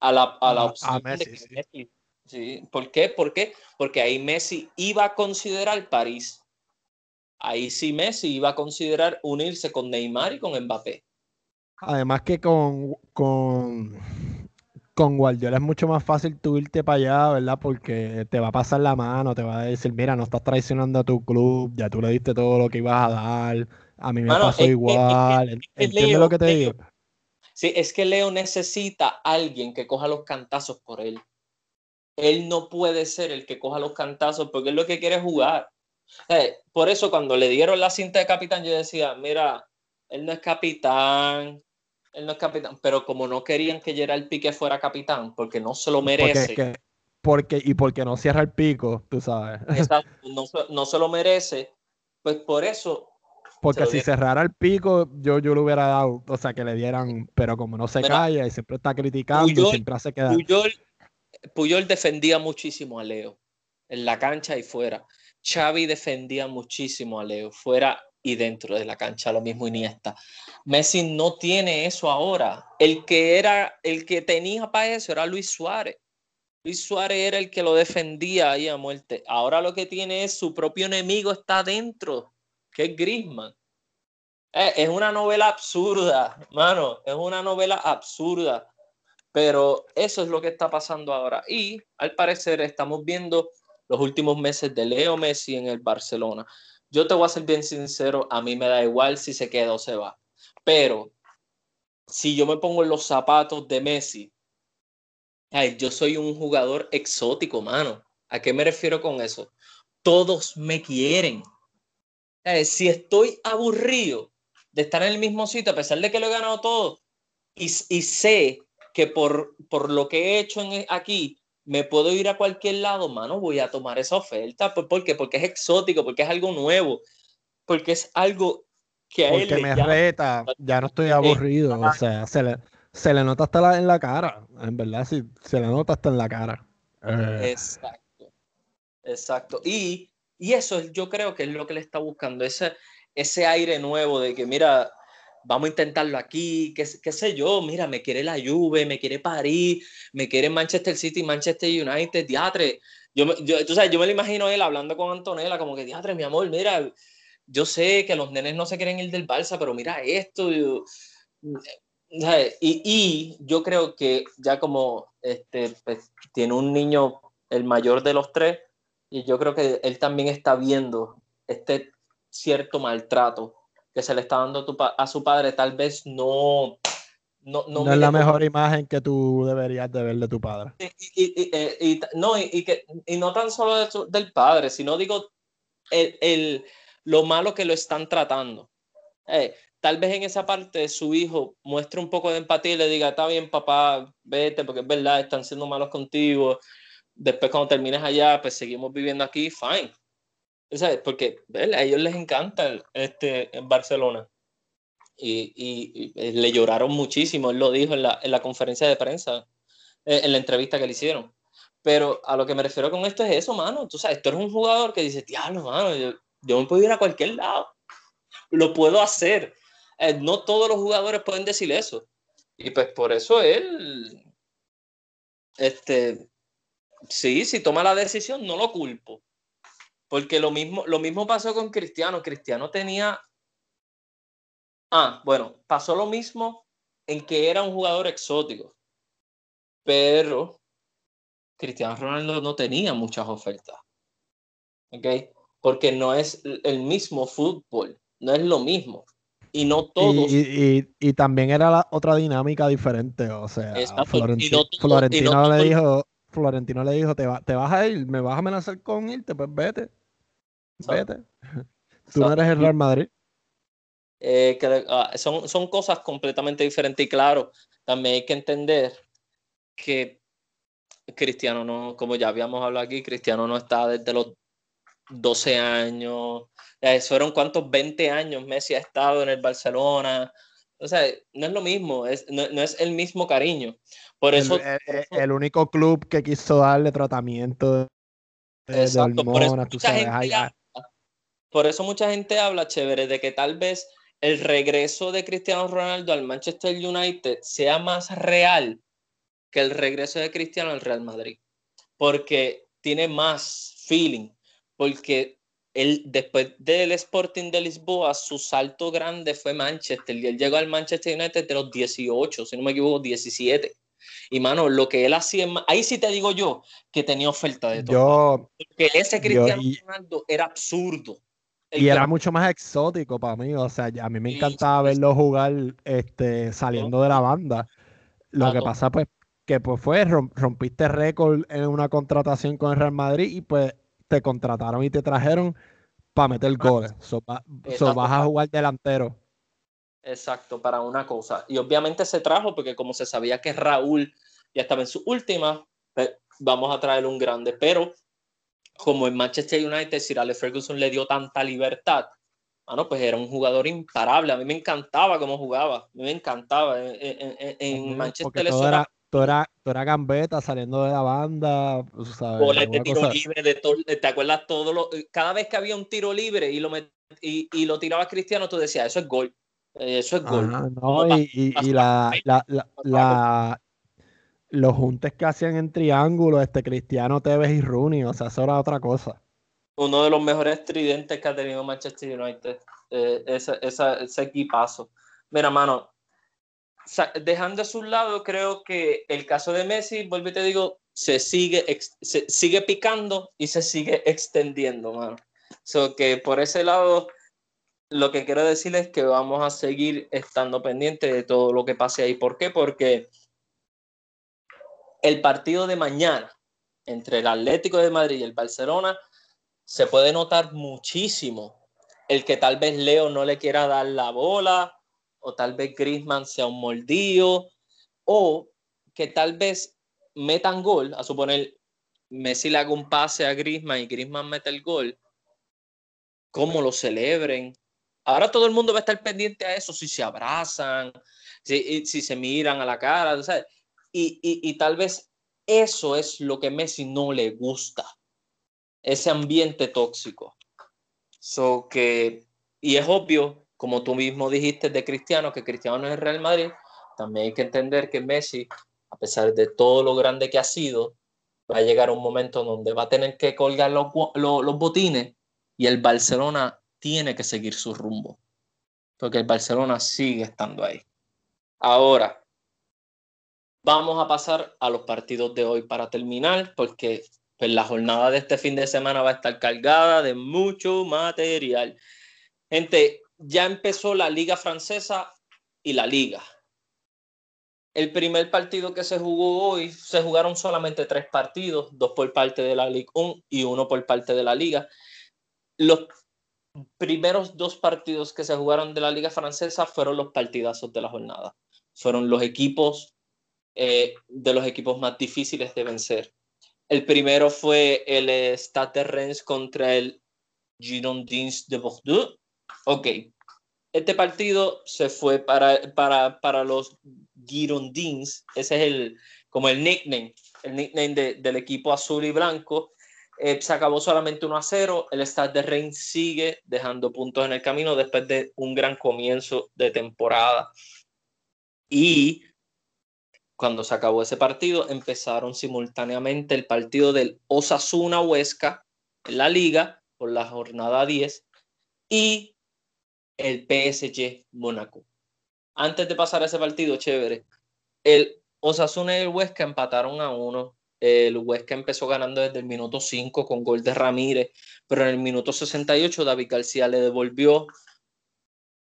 a la, a la opción de Messi. Sí. ¿Por qué? ¿Por qué? Porque ahí Messi iba a considerar París. Ahí sí Messi iba a considerar unirse con Neymar y con Mbappé. Además que con, con, con Guardiola es mucho más fácil tú irte para allá, ¿verdad? Porque te va a pasar la mano, te va a decir, mira, no estás traicionando a tu club, ya tú le diste todo lo que ibas a dar, a mí me pasó igual. ¿Entiendes lo que te digo? Sí, es que Leo necesita a alguien que coja los cantazos por él. Él no puede ser el que coja los cantazos porque es lo que quiere jugar. por eso cuando le dieron la cinta de capitán, yo decía, mira, él no es capitán, él no es capitán, pero como no querían que Gerald Pique fuera capitán, porque no se lo merece. Porque, y porque no cierra el pico, tú sabes. [laughs] no, se lo merece, pues por eso. Porque si cerrara el pico, yo, yo lo hubiera dado, o sea, que le dieran, pero como no se calla y siempre está criticando, siempre hace quedar. Puyol, Puyol defendía muchísimo a Leo, en la cancha y fuera. Xavi defendía muchísimo a Leo, fuera y dentro de la cancha, lo mismo Iniesta. Messi no tiene eso ahora. El que era, el que tenía para eso era Luis Suárez. Luis Suárez era el que lo defendía ahí a muerte. Ahora lo que tiene es su propio enemigo está dentro, que es Griezmann. Eh, es una novela absurda, mano, es una novela absurda. Pero eso es lo que está pasando ahora. Y al parecer estamos viendo los últimos meses de Leo Messi en el Barcelona yo te voy a ser bien sincero, a mí me da igual si se queda o se va. Pero si yo me pongo en los zapatos de Messi, ay, yo soy un jugador exótico, mano. ¿A qué me refiero con eso? Todos me quieren. Si estoy aburrido de estar en el mismo sitio, a pesar de que lo he ganado todo, y, y sé que por, por lo que he hecho en, aquí, me puedo ir a cualquier lado, mano, voy a tomar esa oferta. ¿Por, qué? Porque es exótico, porque es algo nuevo, porque es algo que a porque me reta, ya no estoy aburrido, o sea, se le, se le nota hasta en la cara, en verdad, sí, se le nota hasta en la cara. Eh. Exacto, exacto. Y, y eso yo creo que es lo que le está buscando, ese, ese aire nuevo de que, mira, vamos a intentarlo aquí, qué, qué sé yo, mira, me quiere la Juve, me quiere París, me quiere Manchester City, Manchester United, diatre. Yo, yo, tú sabes, yo me lo imagino él hablando con Antonella, como que, diatre, mi amor, mira, yo sé que los nenes no se quieren ir del Barça, pero mira esto. y, y, yo creo que ya como este, pues, tiene un niño, el mayor de los tres, y yo creo que él también está viendo este cierto maltrato que se le está dando a su padre tal vez no... No, no, es la mejor imagen que tú deberías de ver de tu padre. Y, y, y, no, y, que, y no tan solo del padre, sino digo el, el, lo malo que lo están tratando. Eh, tal vez en esa parte su hijo muestre un poco de empatía y le diga, está bien papá, vete, porque es verdad, están siendo malos contigo. Después cuando termines allá, pues seguimos viviendo aquí, fine. Porque a ellos les encanta este, en Barcelona. Y, y, le lloraron muchísimo, él lo dijo en la, en la conferencia de prensa, eh, en la entrevista que le hicieron. Pero a lo que me refiero con esto es eso, mano. Tú sabes, tú eres un jugador que dice, diablo, mano, yo, yo me puedo ir a cualquier lado. Lo puedo hacer. Eh, no todos los jugadores pueden decir eso. Y pues por eso él, este, sí, si toma la decisión, no lo culpo. Porque lo mismo, lo mismo pasó con Cristiano. Cristiano tenía. Ah, bueno, pasó lo mismo en que era un jugador exótico. Pero Cristiano Ronaldo no tenía muchas ofertas. ¿Ok? Porque no es el mismo fútbol. No es lo mismo. Y no todos. Y, también era la otra dinámica diferente. O sea, Florentino, le dijo. Florentino le dijo, ¿Te, ¿te vas a ir? ¿Me vas a amenazar con irte? Pues vete. Vete. [laughs] Tú no eres el Real Madrid. Eh, ah, son, son cosas completamente diferentes y claro, también hay que entender que Cristiano no, como ya habíamos hablado aquí, Cristiano no está desde los 12 años, eh, fueron cuántos 20 años Messi ha estado en el Barcelona, o sea, no es lo mismo, es, no, es el mismo cariño. Por eso, el, el, único club que quiso darle tratamiento de, de por eso mucha gente habla, chévere, de que tal vez el regreso de Cristiano Ronaldo al Manchester United sea más real que el regreso de Cristiano al Real Madrid. Porque tiene más feeling. Porque él, después del Sporting de Lisboa, su salto grande fue Manchester. Y él llegó al Manchester United de los 18, si no me equivoco, 17. Y mano, lo que él hacía, ahí sí te digo yo que tenía oferta de todo. Yo, que ese Cristiano Ronaldo era absurdo. y era mucho más exótico para mí, o sea, a mí me encantaba verlo jugar este, saliendo de la banda. Lo que pasa pues que pues fue, rompiste récord en una contratación con el Real Madrid y pues te contrataron y te trajeron para meter goles. So, vas a jugar delantero. Exacto, para una cosa. Y obviamente se trajo porque como se sabía que Raúl ya estaba en su última, pues, vamos a traer un grande. Pero como en Manchester United Sir Alex Ferguson le dio tanta libertad, bueno, pues era un jugador imparable. A mí me encantaba cómo jugaba. A mí me encantaba. En, Manchester Tú eras, gambeta saliendo de la banda, ¿sabes? de tiro libre, de ¿te acuerdas? Todo lo, cada vez que había un tiro libre y lo, y, y, lo tiraba Cristiano, tú decías, eso es gol. Eso es gol. y, y, la, la, la, los juntes que hacían en triángulo, este Cristiano Tevez y Rooney, o sea, eso era otra cosa. Uno de los mejores tridentes que ha tenido Manchester United, eh, ese, ese equipazo. Mira, mano, dejando a su lado, creo que el caso de Messi, vuelvo y te digo, se sigue, se sigue picando y se sigue extendiendo, mano. So que por ese lado, lo que quiero decir es que vamos a seguir estando pendientes de todo lo que pase ahí. ¿Por qué? Porque el partido de mañana entre el Atlético de Madrid y el Barcelona se puede notar muchísimo el que tal vez Leo no le quiera dar la bola o tal vez Griezmann sea un mordido, o que tal vez metan gol, a suponer Messi le haga un pase a Griezmann y Griezmann mete el gol, cómo lo celebren. Ahora todo el mundo va a estar pendiente a eso, si se abrazan, si, si se miran a la cara, Y, y, y tal vez eso es lo que Messi no le gusta, ese ambiente tóxico. So que, y es obvio como tú mismo dijiste de Cristiano, que Cristiano no es el Real Madrid, también hay que entender que Messi, a pesar de todo lo grande que ha sido, va a llegar un momento donde va a tener que colgar los, los, botines y el Barcelona tiene que seguir su rumbo, porque el Barcelona sigue estando ahí. Ahora, vamos a pasar a los partidos de hoy para terminar, porque pues, la jornada de este fin de semana va a estar cargada de mucho material. Gente, ya empezó la liga francesa y la liga. El primer partido que se jugó hoy, se jugaron solamente tres partidos, dos por parte de la Ligue 1 y uno por parte de la liga. Los primeros dos partidos que se jugaron de la liga francesa fueron los partidazos de la jornada. Fueron los equipos eh, de los equipos más difíciles de vencer. El primero fue el Stade de Reims contra el Girondins de Bordeaux. Ok, este partido se fue para, para, para los Girondins, ese es el, como el nickname, el nickname del equipo azul y blanco. Eh, se acabó solamente 1 a 0. El Stade de Reims sigue dejando puntos en el camino después de un gran comienzo de temporada. Y cuando se acabó ese partido, empezaron simultáneamente el partido del Osasuna Huesca en la liga por la jornada 10 y el PSG Mónaco. Antes de pasar a ese partido, chévere, el Osasuna y el Huesca empataron a uno. El Huesca empezó ganando desde el minuto 5 con gol de Ramírez, pero en el minuto 68 David García le devolvió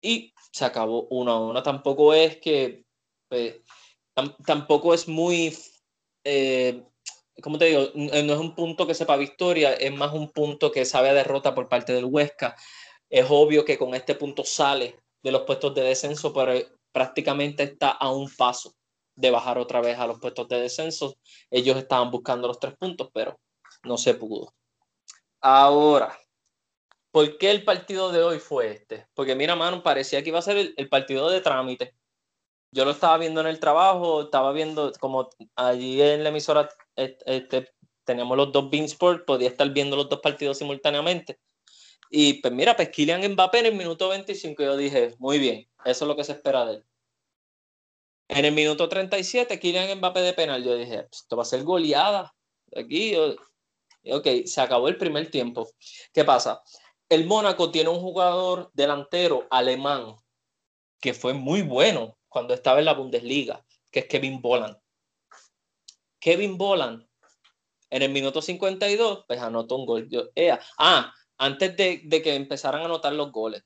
y se acabó uno a uno. Tampoco es que, pues, tampoco es muy, eh, ¿cómo te digo? No es un punto que sepa victoria, es más un punto que sabe a derrota por parte del Huesca. Es obvio que con este punto sale de los puestos de descenso, pero prácticamente está a un paso de bajar otra vez a los puestos de descenso. Ellos estaban buscando los tres puntos, pero no se pudo. Ahora, ¿por qué el partido de hoy fue este? Porque mira, mano, parecía que iba a ser el, partido de trámite. Yo lo estaba viendo en el trabajo, estaba viendo como allí en la emisora este, teníamos los dos Beansport, podía estar viendo los dos partidos simultáneamente. Y pues mira, pues Kylian Mbappé en el minuto 25 yo dije, muy bien, eso es lo que se espera de él. En el minuto 37, Kylian Mbappé de penal, yo dije, pues, esto va a ser goleada. Aquí, ok, se acabó el primer tiempo. ¿Qué pasa? El Mónaco tiene un jugador delantero alemán que fue muy bueno cuando estaba en la Bundesliga, que es Kevin Boland. Kevin Boland, en el minuto 52, pues anotó un gol. ah, antes de, que empezaran a anotar los goles.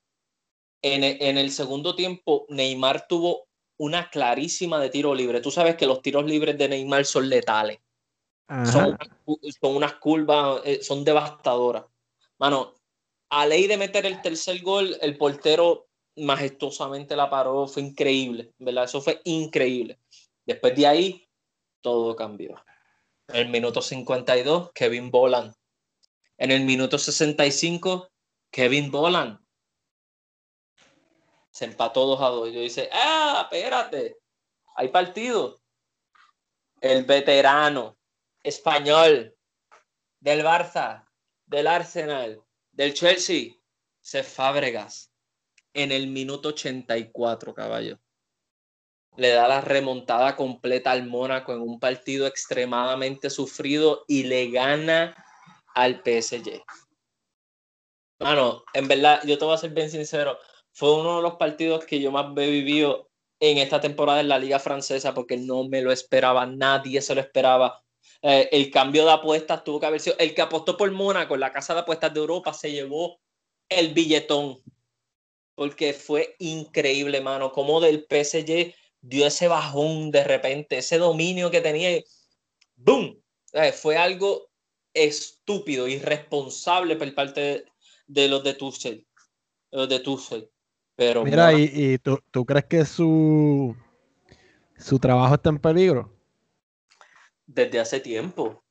En el, segundo tiempo, Neymar tuvo una clarísima de tiro libre. Tú sabes que los tiros libres de Neymar son letales. Son, son, unas curvas, eh, son devastadoras. Mano, a ley de meter el tercer gol, el portero majestuosamente la paró, fue increíble, ¿verdad? Eso fue increíble. Después de ahí, todo cambió. En el minuto 52, Kevin Boland. En el minuto 65, Kevin Boland. Se empató 2 a 2. Y yo dice, ah, espérate, hay partido. El veterano español del Barça, del Arsenal, del Chelsea, se Fábregas en el minuto 84, caballo. Le da la remontada completa al Mónaco en un partido extremadamente sufrido y le gana al PSG. Bueno, en verdad, yo te voy a ser bien sincero, fue uno de los partidos que yo más he vivido en esta temporada en la Liga Francesa porque no me lo esperaba, nadie se lo esperaba. Eh, el cambio de apuestas tuvo que haber sido el que apostó por Mónaco en la casa de apuestas de Europa se llevó el billetón porque fue increíble, mano, como del PSG dio ese bajón de repente, ese dominio que tenía, ¡boom! Fue algo estúpido, irresponsable por parte de, los de Tuchel, de Tuchel. Pero Mira, ¿y, tú, tú, crees que su, su trabajo está en peligro? Desde hace tiempo.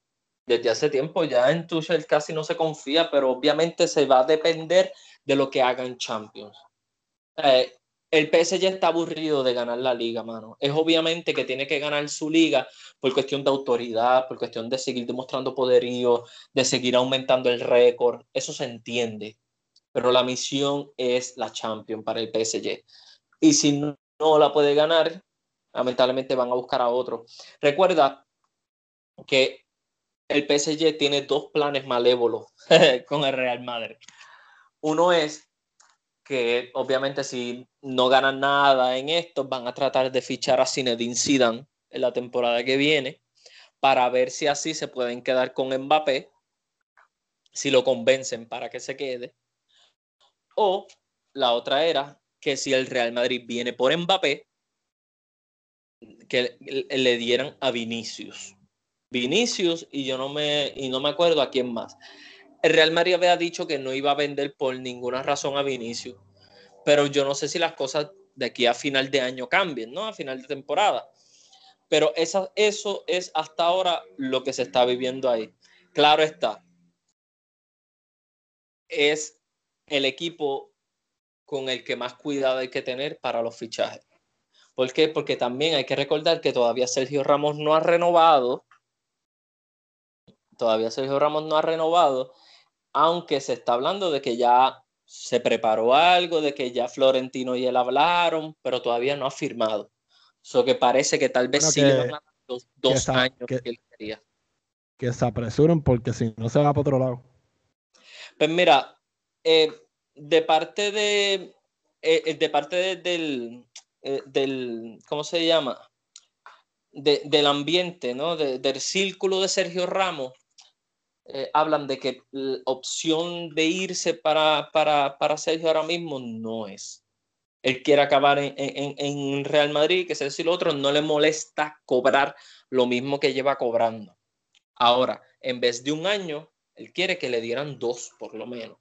Desde hace tiempo ya en Tuchel casi no se confía, pero obviamente se va a depender de lo que hagan Champions. Eh, el PSG está aburrido de ganar la liga, mano. Es obviamente que tiene que ganar su liga por cuestión de autoridad, por cuestión de seguir demostrando poderío, de seguir aumentando el récord. Eso se entiende. Pero la misión es la Champions para el PSG. Y si no, la puede ganar, lamentablemente van a buscar a otro. Recuerda que el PSG tiene dos planes malévolos [laughs] con el Real Madrid. Uno es que obviamente si no ganan nada en esto, van a tratar de fichar a Zinedine Zidane en la temporada que viene para ver si así se pueden quedar con Mbappé, si lo convencen para que se quede. O la otra era que si el Real Madrid viene por Mbappé, que le dieran a Vinicius. Vinicius y yo no me, y no me acuerdo a quién más el Real Madrid había dicho que no iba a vender por ninguna razón a Vinicius, pero yo no sé si las cosas de aquí a final de año cambien, ¿no? A final de temporada. Pero eso es hasta ahora lo que se está viviendo ahí. Claro está, es el equipo con el que más cuidado hay que tener para los fichajes. ¿Por qué? Porque también hay que recordar que todavía Sergio Ramos no ha renovado. Todavía Sergio Ramos no ha renovado aunque se está hablando de que ya se preparó algo, de que ya Florentino y él hablaron, pero todavía no ha firmado. Eso que parece que tal vez sí los dos años que, él quería. Que se apresuren porque si no se va para otro lado. Pues mira, eh, de parte de, eh, eh, de parte del, del, ¿cómo se llama? del ambiente, ¿no? del círculo de Sergio Ramos, hablan de que la opción de irse para, para, para, Sergio ahora mismo no es. Él quiere acabar en, en, Real Madrid, que es decir, otro, no le molesta cobrar lo mismo que lleva cobrando. Ahora, en vez de un año, él quiere que le dieran dos, por lo menos.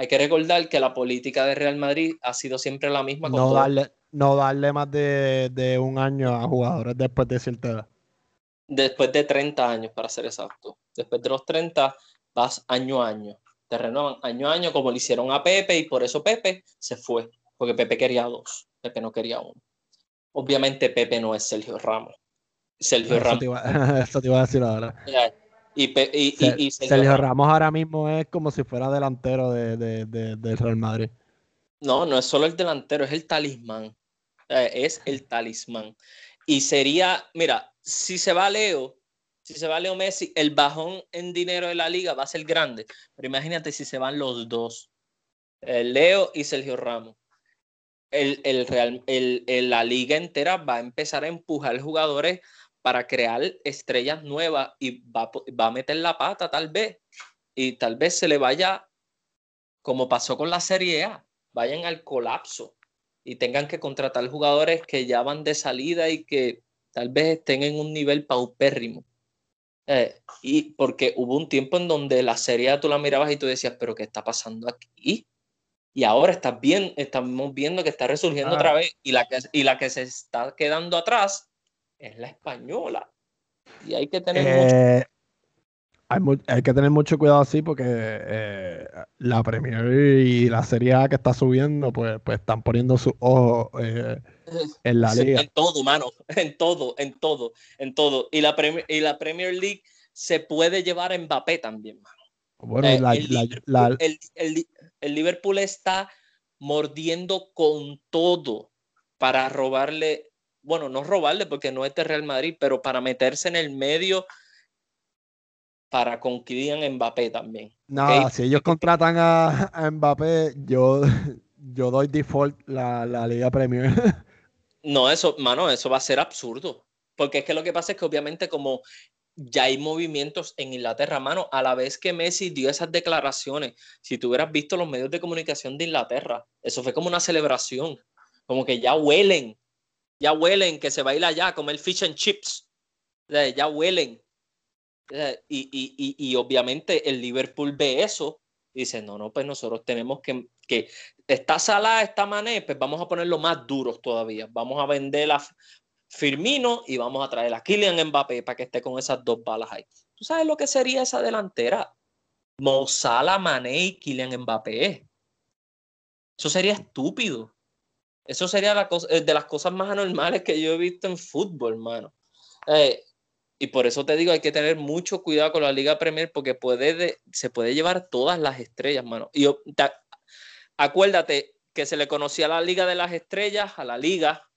Hay que recordar que la política de Real Madrid ha sido siempre la misma. no, darle, no darle más de, de, un año a jugadores después de cierta edad. Después de 30 años, para ser exacto. Después de los 30 vas año a año. Te renuevan año a año como le hicieron a Pepe y por eso Pepe se fue. Porque Pepe quería dos, Pepe no quería uno. Obviamente Pepe no es Sergio Ramos. Sergio eso Ramos. Te iba, [laughs] eso te iba a decir ahora. Y, Sergio, Ramos ahora mismo es como si fuera delantero de, de, del Real Madrid. No, no es solo el delantero, es el talismán. Es el talismán. Y sería, mira, si se va Leo, si se va Leo Messi, el bajón en dinero de la liga va a ser grande. Pero imagínate si se van los dos, Leo y Sergio Ramos. El, el Real, el, la liga entera va a empezar a empujar jugadores para crear estrellas nuevas y va, va a meter la pata tal vez. Y tal vez se le vaya, como pasó con la Serie A, vayan al colapso y tengan que contratar jugadores que ya van de salida y que tal vez estén en un nivel paupérrimo. Eh, y porque hubo un tiempo en donde la serie tú la mirabas y tú decías, pero ¿qué está pasando aquí? Y ahora estás bien, estamos viendo que está resurgiendo otra ah. vez y la, que, y la que se está quedando atrás es la española. Y hay que tener eh, hay, que tener mucho cuidado así porque eh, la Premier y la Serie A que está subiendo, pues, pues están poniendo sus ojos eh, en la liga. En todo, mano, [laughs] en todo, en todo, en todo. Y la, Premier, y la Premier League se puede llevar a Mbappé también, mano. Bueno, eh, el, el Liverpool está mordiendo con todo para robarle, bueno, no robarle porque no es de Real Madrid, pero para meterse en el medio para con Kylian Mbappé también. Nada, si ellos contratan a, Mbappé, yo, yo doy default la, la Liga Premier. [laughs] no, eso, mano, eso va a ser absurdo. Porque es que lo que pasa es que obviamente como ya hay movimientos en Inglaterra, mano, a la vez que Messi dio esas declaraciones, si tú hubieras visto los medios de comunicación de Inglaterra, eso fue como una celebración, como que ya huelen, ya huelen que se baila allá, como el fish and chips, ya huelen, eh, y, obviamente el Liverpool ve eso y dice, no, no, pues nosotros tenemos que, que está Salah, esta Mané, pues vamos a ponerlo más duros todavía. Vamos a vender a Firmino y vamos a traer a Kylian Mbappé para que esté con esas dos balas ahí. ¿Tú sabes lo que sería esa delantera? Mo Salah, Mané y Kylian Mbappé. Eso sería estúpido. Eso sería eh, de las cosas más anormales que yo he visto en fútbol, hermano. Eh, y por eso te digo, hay que tener mucho cuidado con la Liga Premier porque puede se puede llevar todas las estrellas, mano. Y acuérdate que se le conocía la Liga de las Estrellas, a la Liga,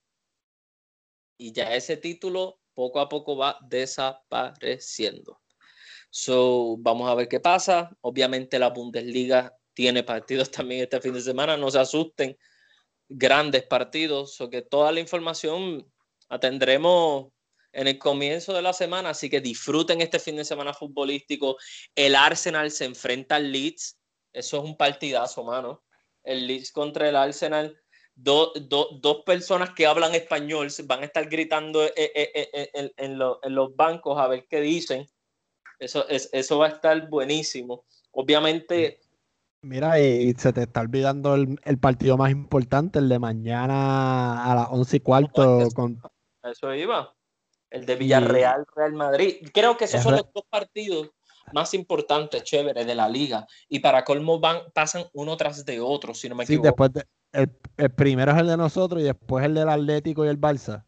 y ya ese título poco a poco va desapareciendo. So, vamos a ver qué pasa. Obviamente la Bundesliga tiene partidos [laughs] también este fin de semana, no se asusten, grandes partidos, o que toda la información atendremos en el comienzo de la semana, así que disfruten este fin de semana futbolístico. El Arsenal se enfrenta al Leeds, eso es un partidazo, mano. El Leeds contra el Arsenal. dos personas que hablan español van a estar gritando eh, eh, eh, en, los bancos a ver qué dicen. Eso, es, eso va a estar buenísimo. Obviamente. Mira, y se te está olvidando el, partido más importante, el de mañana a las once y cuarto. Con... Eso iba el de Villarreal, Real Madrid. Creo que esos son los dos partidos más importantes, chévere, de la liga. Y para colmo van, pasan uno tras de otro, si no me equivoco. después el, primero es el de nosotros y después el del Atlético y el Barça.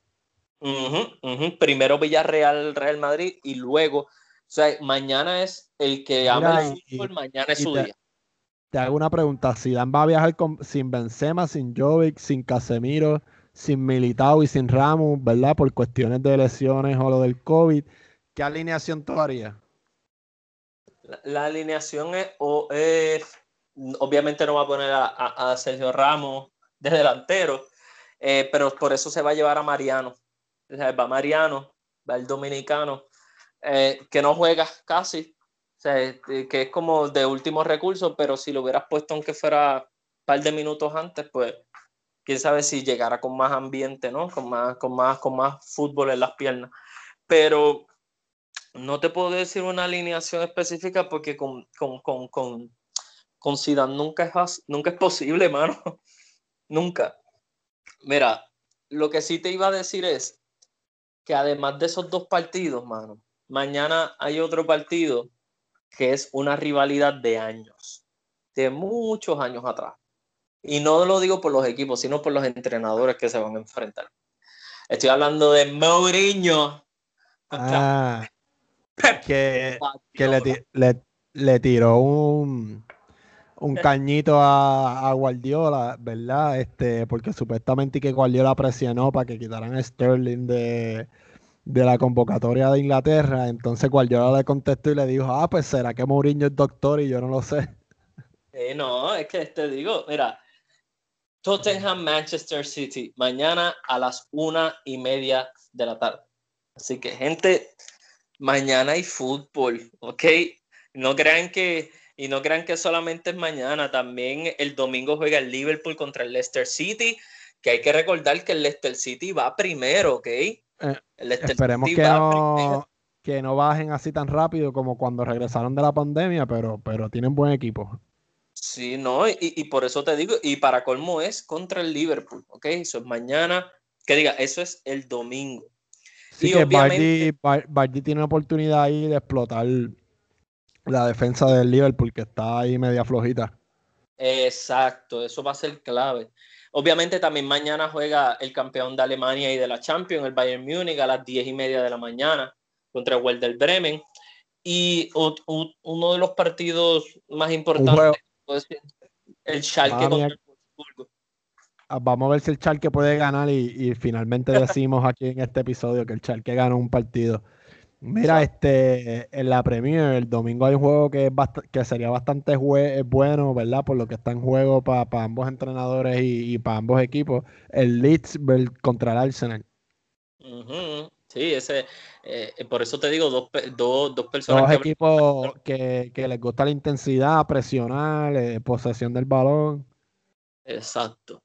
Primero Villarreal, Real Madrid y luego, o sea, mañana es el que ama el fútbol, mañana es su día. Te hago una pregunta, si Dan va a viajar sin Benzema, sin Jovic, sin Casemiro, sin Militao y sin Ramos, ¿verdad? Por cuestiones de lesiones o lo del COVID. ¿Qué alineación tú harías? La, alineación es, obviamente no va a poner a, Sergio Ramos de delantero, eh, pero por eso se va a llevar a Mariano. va Mariano, va el dominicano, eh, que no juega casi, que es como de último recurso, pero si lo hubieras puesto aunque fuera un par de minutos antes, pues quién sabe si llegara con más ambiente, ¿no? Con más, con más, con más fútbol en las piernas. Pero no te puedo decir una alineación específica porque con, con, con, con, con Zidane nunca es, nunca es posible, [laughs] mano. nunca. Mira, lo que sí te iba a decir es que además de esos dos partidos, mano, mañana hay otro partido que es una rivalidad de años, de muchos años atrás. Y no lo digo por los equipos, sino por los entrenadores que se van a enfrentar. Estoy hablando de Mourinho. Ah, que, le, tiró un, un cañito a, Guardiola, ¿verdad? Este, porque supuestamente que Guardiola presionó para que quitaran a Sterling de, de la convocatoria de Inglaterra. Entonces Guardiola le contestó y le dijo, ah, pues será que Mourinho es doctor y yo no lo sé. Eh, no, es que te digo, mira, Tottenham, Manchester City, mañana a las una y media de la tarde. Así que, gente, mañana hay fútbol, ¿ok? No crean que, y no crean que solamente es mañana, también el domingo juega el Liverpool contra el Leicester City, que hay que recordar que el Leicester City va primero, ¿ok? Eh, esperemos que no, que no bajen así tan rápido como cuando regresaron de la pandemia, pero, pero tienen buen equipo. Sí, no, y, por eso te digo, y para colmo es contra el Liverpool, ¿ok? Eso es mañana, que diga, eso es el domingo. Sí, que obviamente... Bardi, tiene oportunidad ahí de explotar la defensa del Liverpool, que está ahí media flojita. Exacto, eso va a ser clave. Obviamente también mañana juega el campeón de Alemania y de la Champions, el Bayern Múnich, a las 10 y media de la mañana contra el Werder Bremen. Y uno de los partidos más importantes el Schalke contra el ah, Vamos a ver si el Schalke puede ganar y, finalmente [laughs] decimos aquí en este episodio que el Schalke ganó un partido. Mira, este, en la Premier el domingo hay un juego que, es que sería bastante bueno, ¿verdad? Por lo que está en juego para ambos entrenadores y, para ambos equipos. El Leeds contra el Arsenal. Sí, ese, eh, por eso te digo, dos, dos, dos personas. Dos equipos que, les gusta la intensidad, presionar, eh, posesión del balón. Exacto.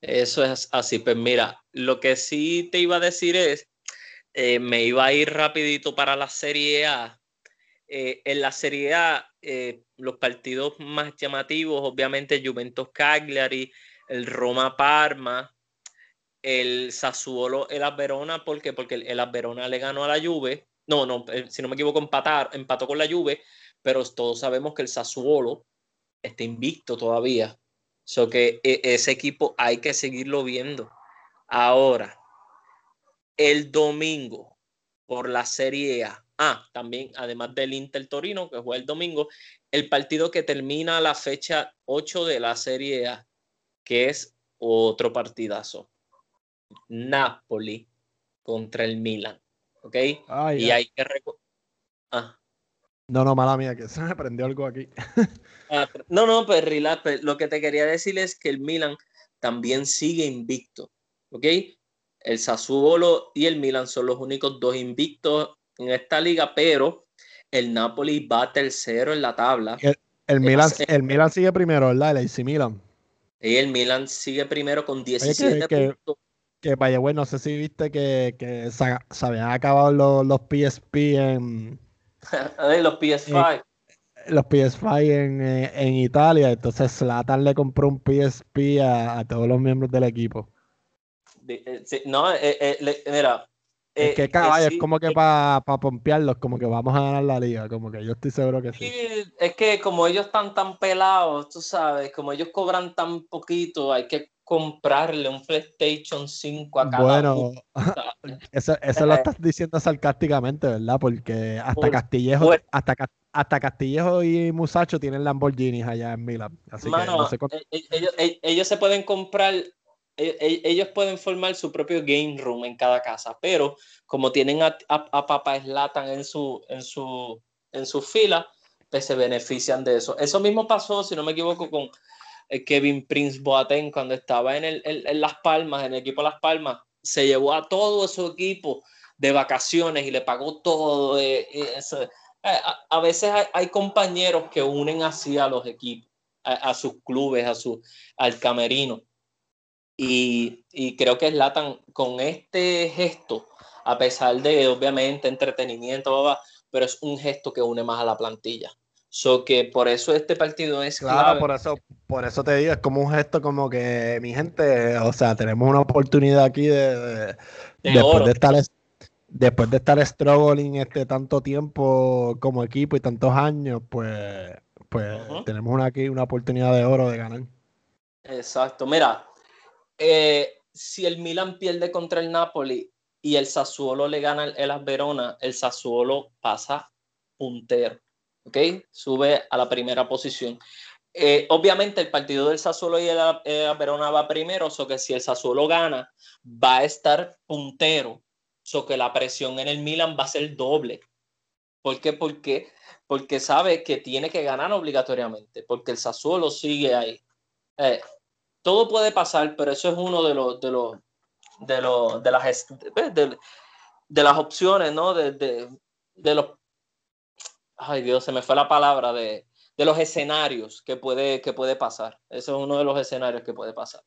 Eso es así. Pues mira, lo que sí te iba a decir es, eh, me iba a ir rapidito para la Serie A. en la Serie A, los partidos más llamativos, obviamente Juventus Cagliari, el Roma Parma, el Sassuolo, el Verona, ¿por qué? Porque el Verona le ganó a la Juve, no, no, eh, si no me equivoco, empatar, empató con la Juve, pero todos sabemos que el Sassuolo está invicto todavía. So que ese equipo hay que seguirlo viendo. Ahora, el domingo, por la Serie A. Ah, también, además del Inter Torino, que juega el domingo, el partido que termina la fecha 8 de la Serie A, que es otro partidazo. Napoli contra el Milan. ¿Ok? y hay que. Ah. No, no, mala mía, que se me prendió algo aquí. [laughs] Ah, no, no, pues, pues lo que te quería decir es que el Milan también sigue invicto. ¿Ok? El Sassuolo y el Milan son los únicos dos invictos en esta liga, pero el Napoli va tercero en la tabla. El, Milan, el Milan sigue primero, ¿verdad? El AC Milan. Y el Milan sigue primero con 17 puntos que vaya, bueno, no sé si viste que, que se, habían acabado los, [laughs] los PSP en. los PS5. los PS5 en, eh, en, Italia. Entonces Slatan le compró un PSP a, a todos los miembros del equipo. Eh, no, eh, mira. Es que caballo, es como que para pa pompearlos, como que vamos a ganar la liga, como que yo estoy seguro que sí. Es que como ellos están tan pelados, tú sabes, como ellos cobran tan poquito, hay que comprarle un PlayStation 5 a cada Bueno, [laughs] eso, eso lo estás diciendo sarcásticamente, ¿verdad? Porque hasta Castillejo, hasta, hasta Castillejo y Musacho tienen Lamborghinis allá en Milan. Así que e, e, ellos, e, ellos, se pueden comprar, ellos pueden formar su propio game room en cada casa, pero como tienen a, a, Papá Slatan en su, en su, en su fila, pues se benefician de eso. Eso mismo pasó, si no me equivoco, con eh, Kevin Prince Boateng cuando estaba en, el, en, Las Palmas, en el equipo Las Palmas, se llevó a todo su equipo de vacaciones y le pagó todo. Eh, a, veces hay, compañeros que unen así a los equipos, a, sus clubes, a su, al camerino. Y, y creo que Latan con este gesto, a pesar de obviamente entretenimiento, pero es un gesto que une más a la plantilla. So que por eso este partido es claro, por eso, por eso te digo, es como un gesto como que mi gente, o sea, tenemos una oportunidad aquí de, después de estar después de estar struggling este tanto tiempo como equipo y tantos años, pues, pues tenemos una, aquí una oportunidad de oro de ganar. Exacto. Mira, eh, si el Milan pierde contra el Napoli y el Sassuolo le gana el, el Verona, el Sassuolo pasa puntero. ¿ok? Sube a la primera posición. Eh, obviamente el partido del Sassuolo y el, Verona va primero, so que si el Sassuolo gana, va a estar puntero, so que la presión en el Milan va a ser doble. ¿Por qué? Porque, porque sabe que tiene que ganar obligatoriamente, porque el Sassuolo sigue ahí. Eh, todo puede pasar, pero eso es uno de los de los de los de las de las opciones, ¿no? De, de, los... Ay Dios, se me fue la palabra de, de los escenarios que puede, que puede pasar. Eso es uno de los escenarios que puede pasar.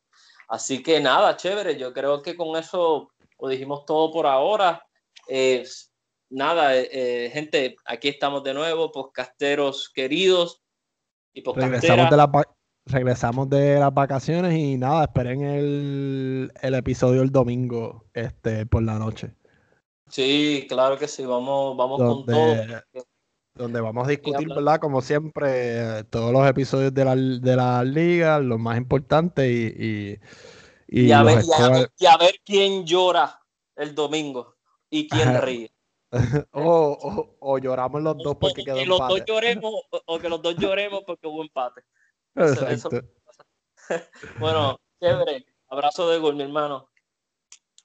Así que nada, chévere. Yo creo que con eso lo dijimos todo por ahora. Eh, nada, eh, gente, aquí estamos de nuevo, podcasteros queridos y regresamos de, la, regresamos de las vacaciones y nada, esperen el, el, episodio el domingo este, por la noche. Sí, claro que sí, vamos, vamos con todo. Donde vamos a discutir, ¿verdad? Como siempre, todos los episodios de la, de la liga, los más importantes y, y, a ver, y, a ver, quién llora el domingo y quién [laughs] ríe. o, o, lloramos los dos porque quedó que los Dos lloremos, o, que los dos lloremos porque hubo empate. [laughs] bueno, chévere. Abrazo de gol, mi hermano.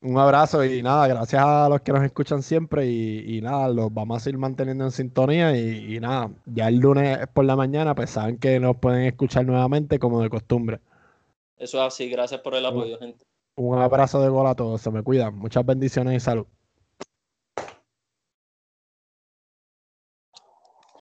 Un abrazo y nada, gracias a los que nos escuchan siempre y, nada, los vamos a seguir manteniendo en sintonía y, nada, ya el lunes por la mañana pues saben que nos pueden escuchar nuevamente como de costumbre. Eso es así, gracias por el apoyo, gente. Un abrazo de gol a todos, se me cuidan, muchas bendiciones y salud.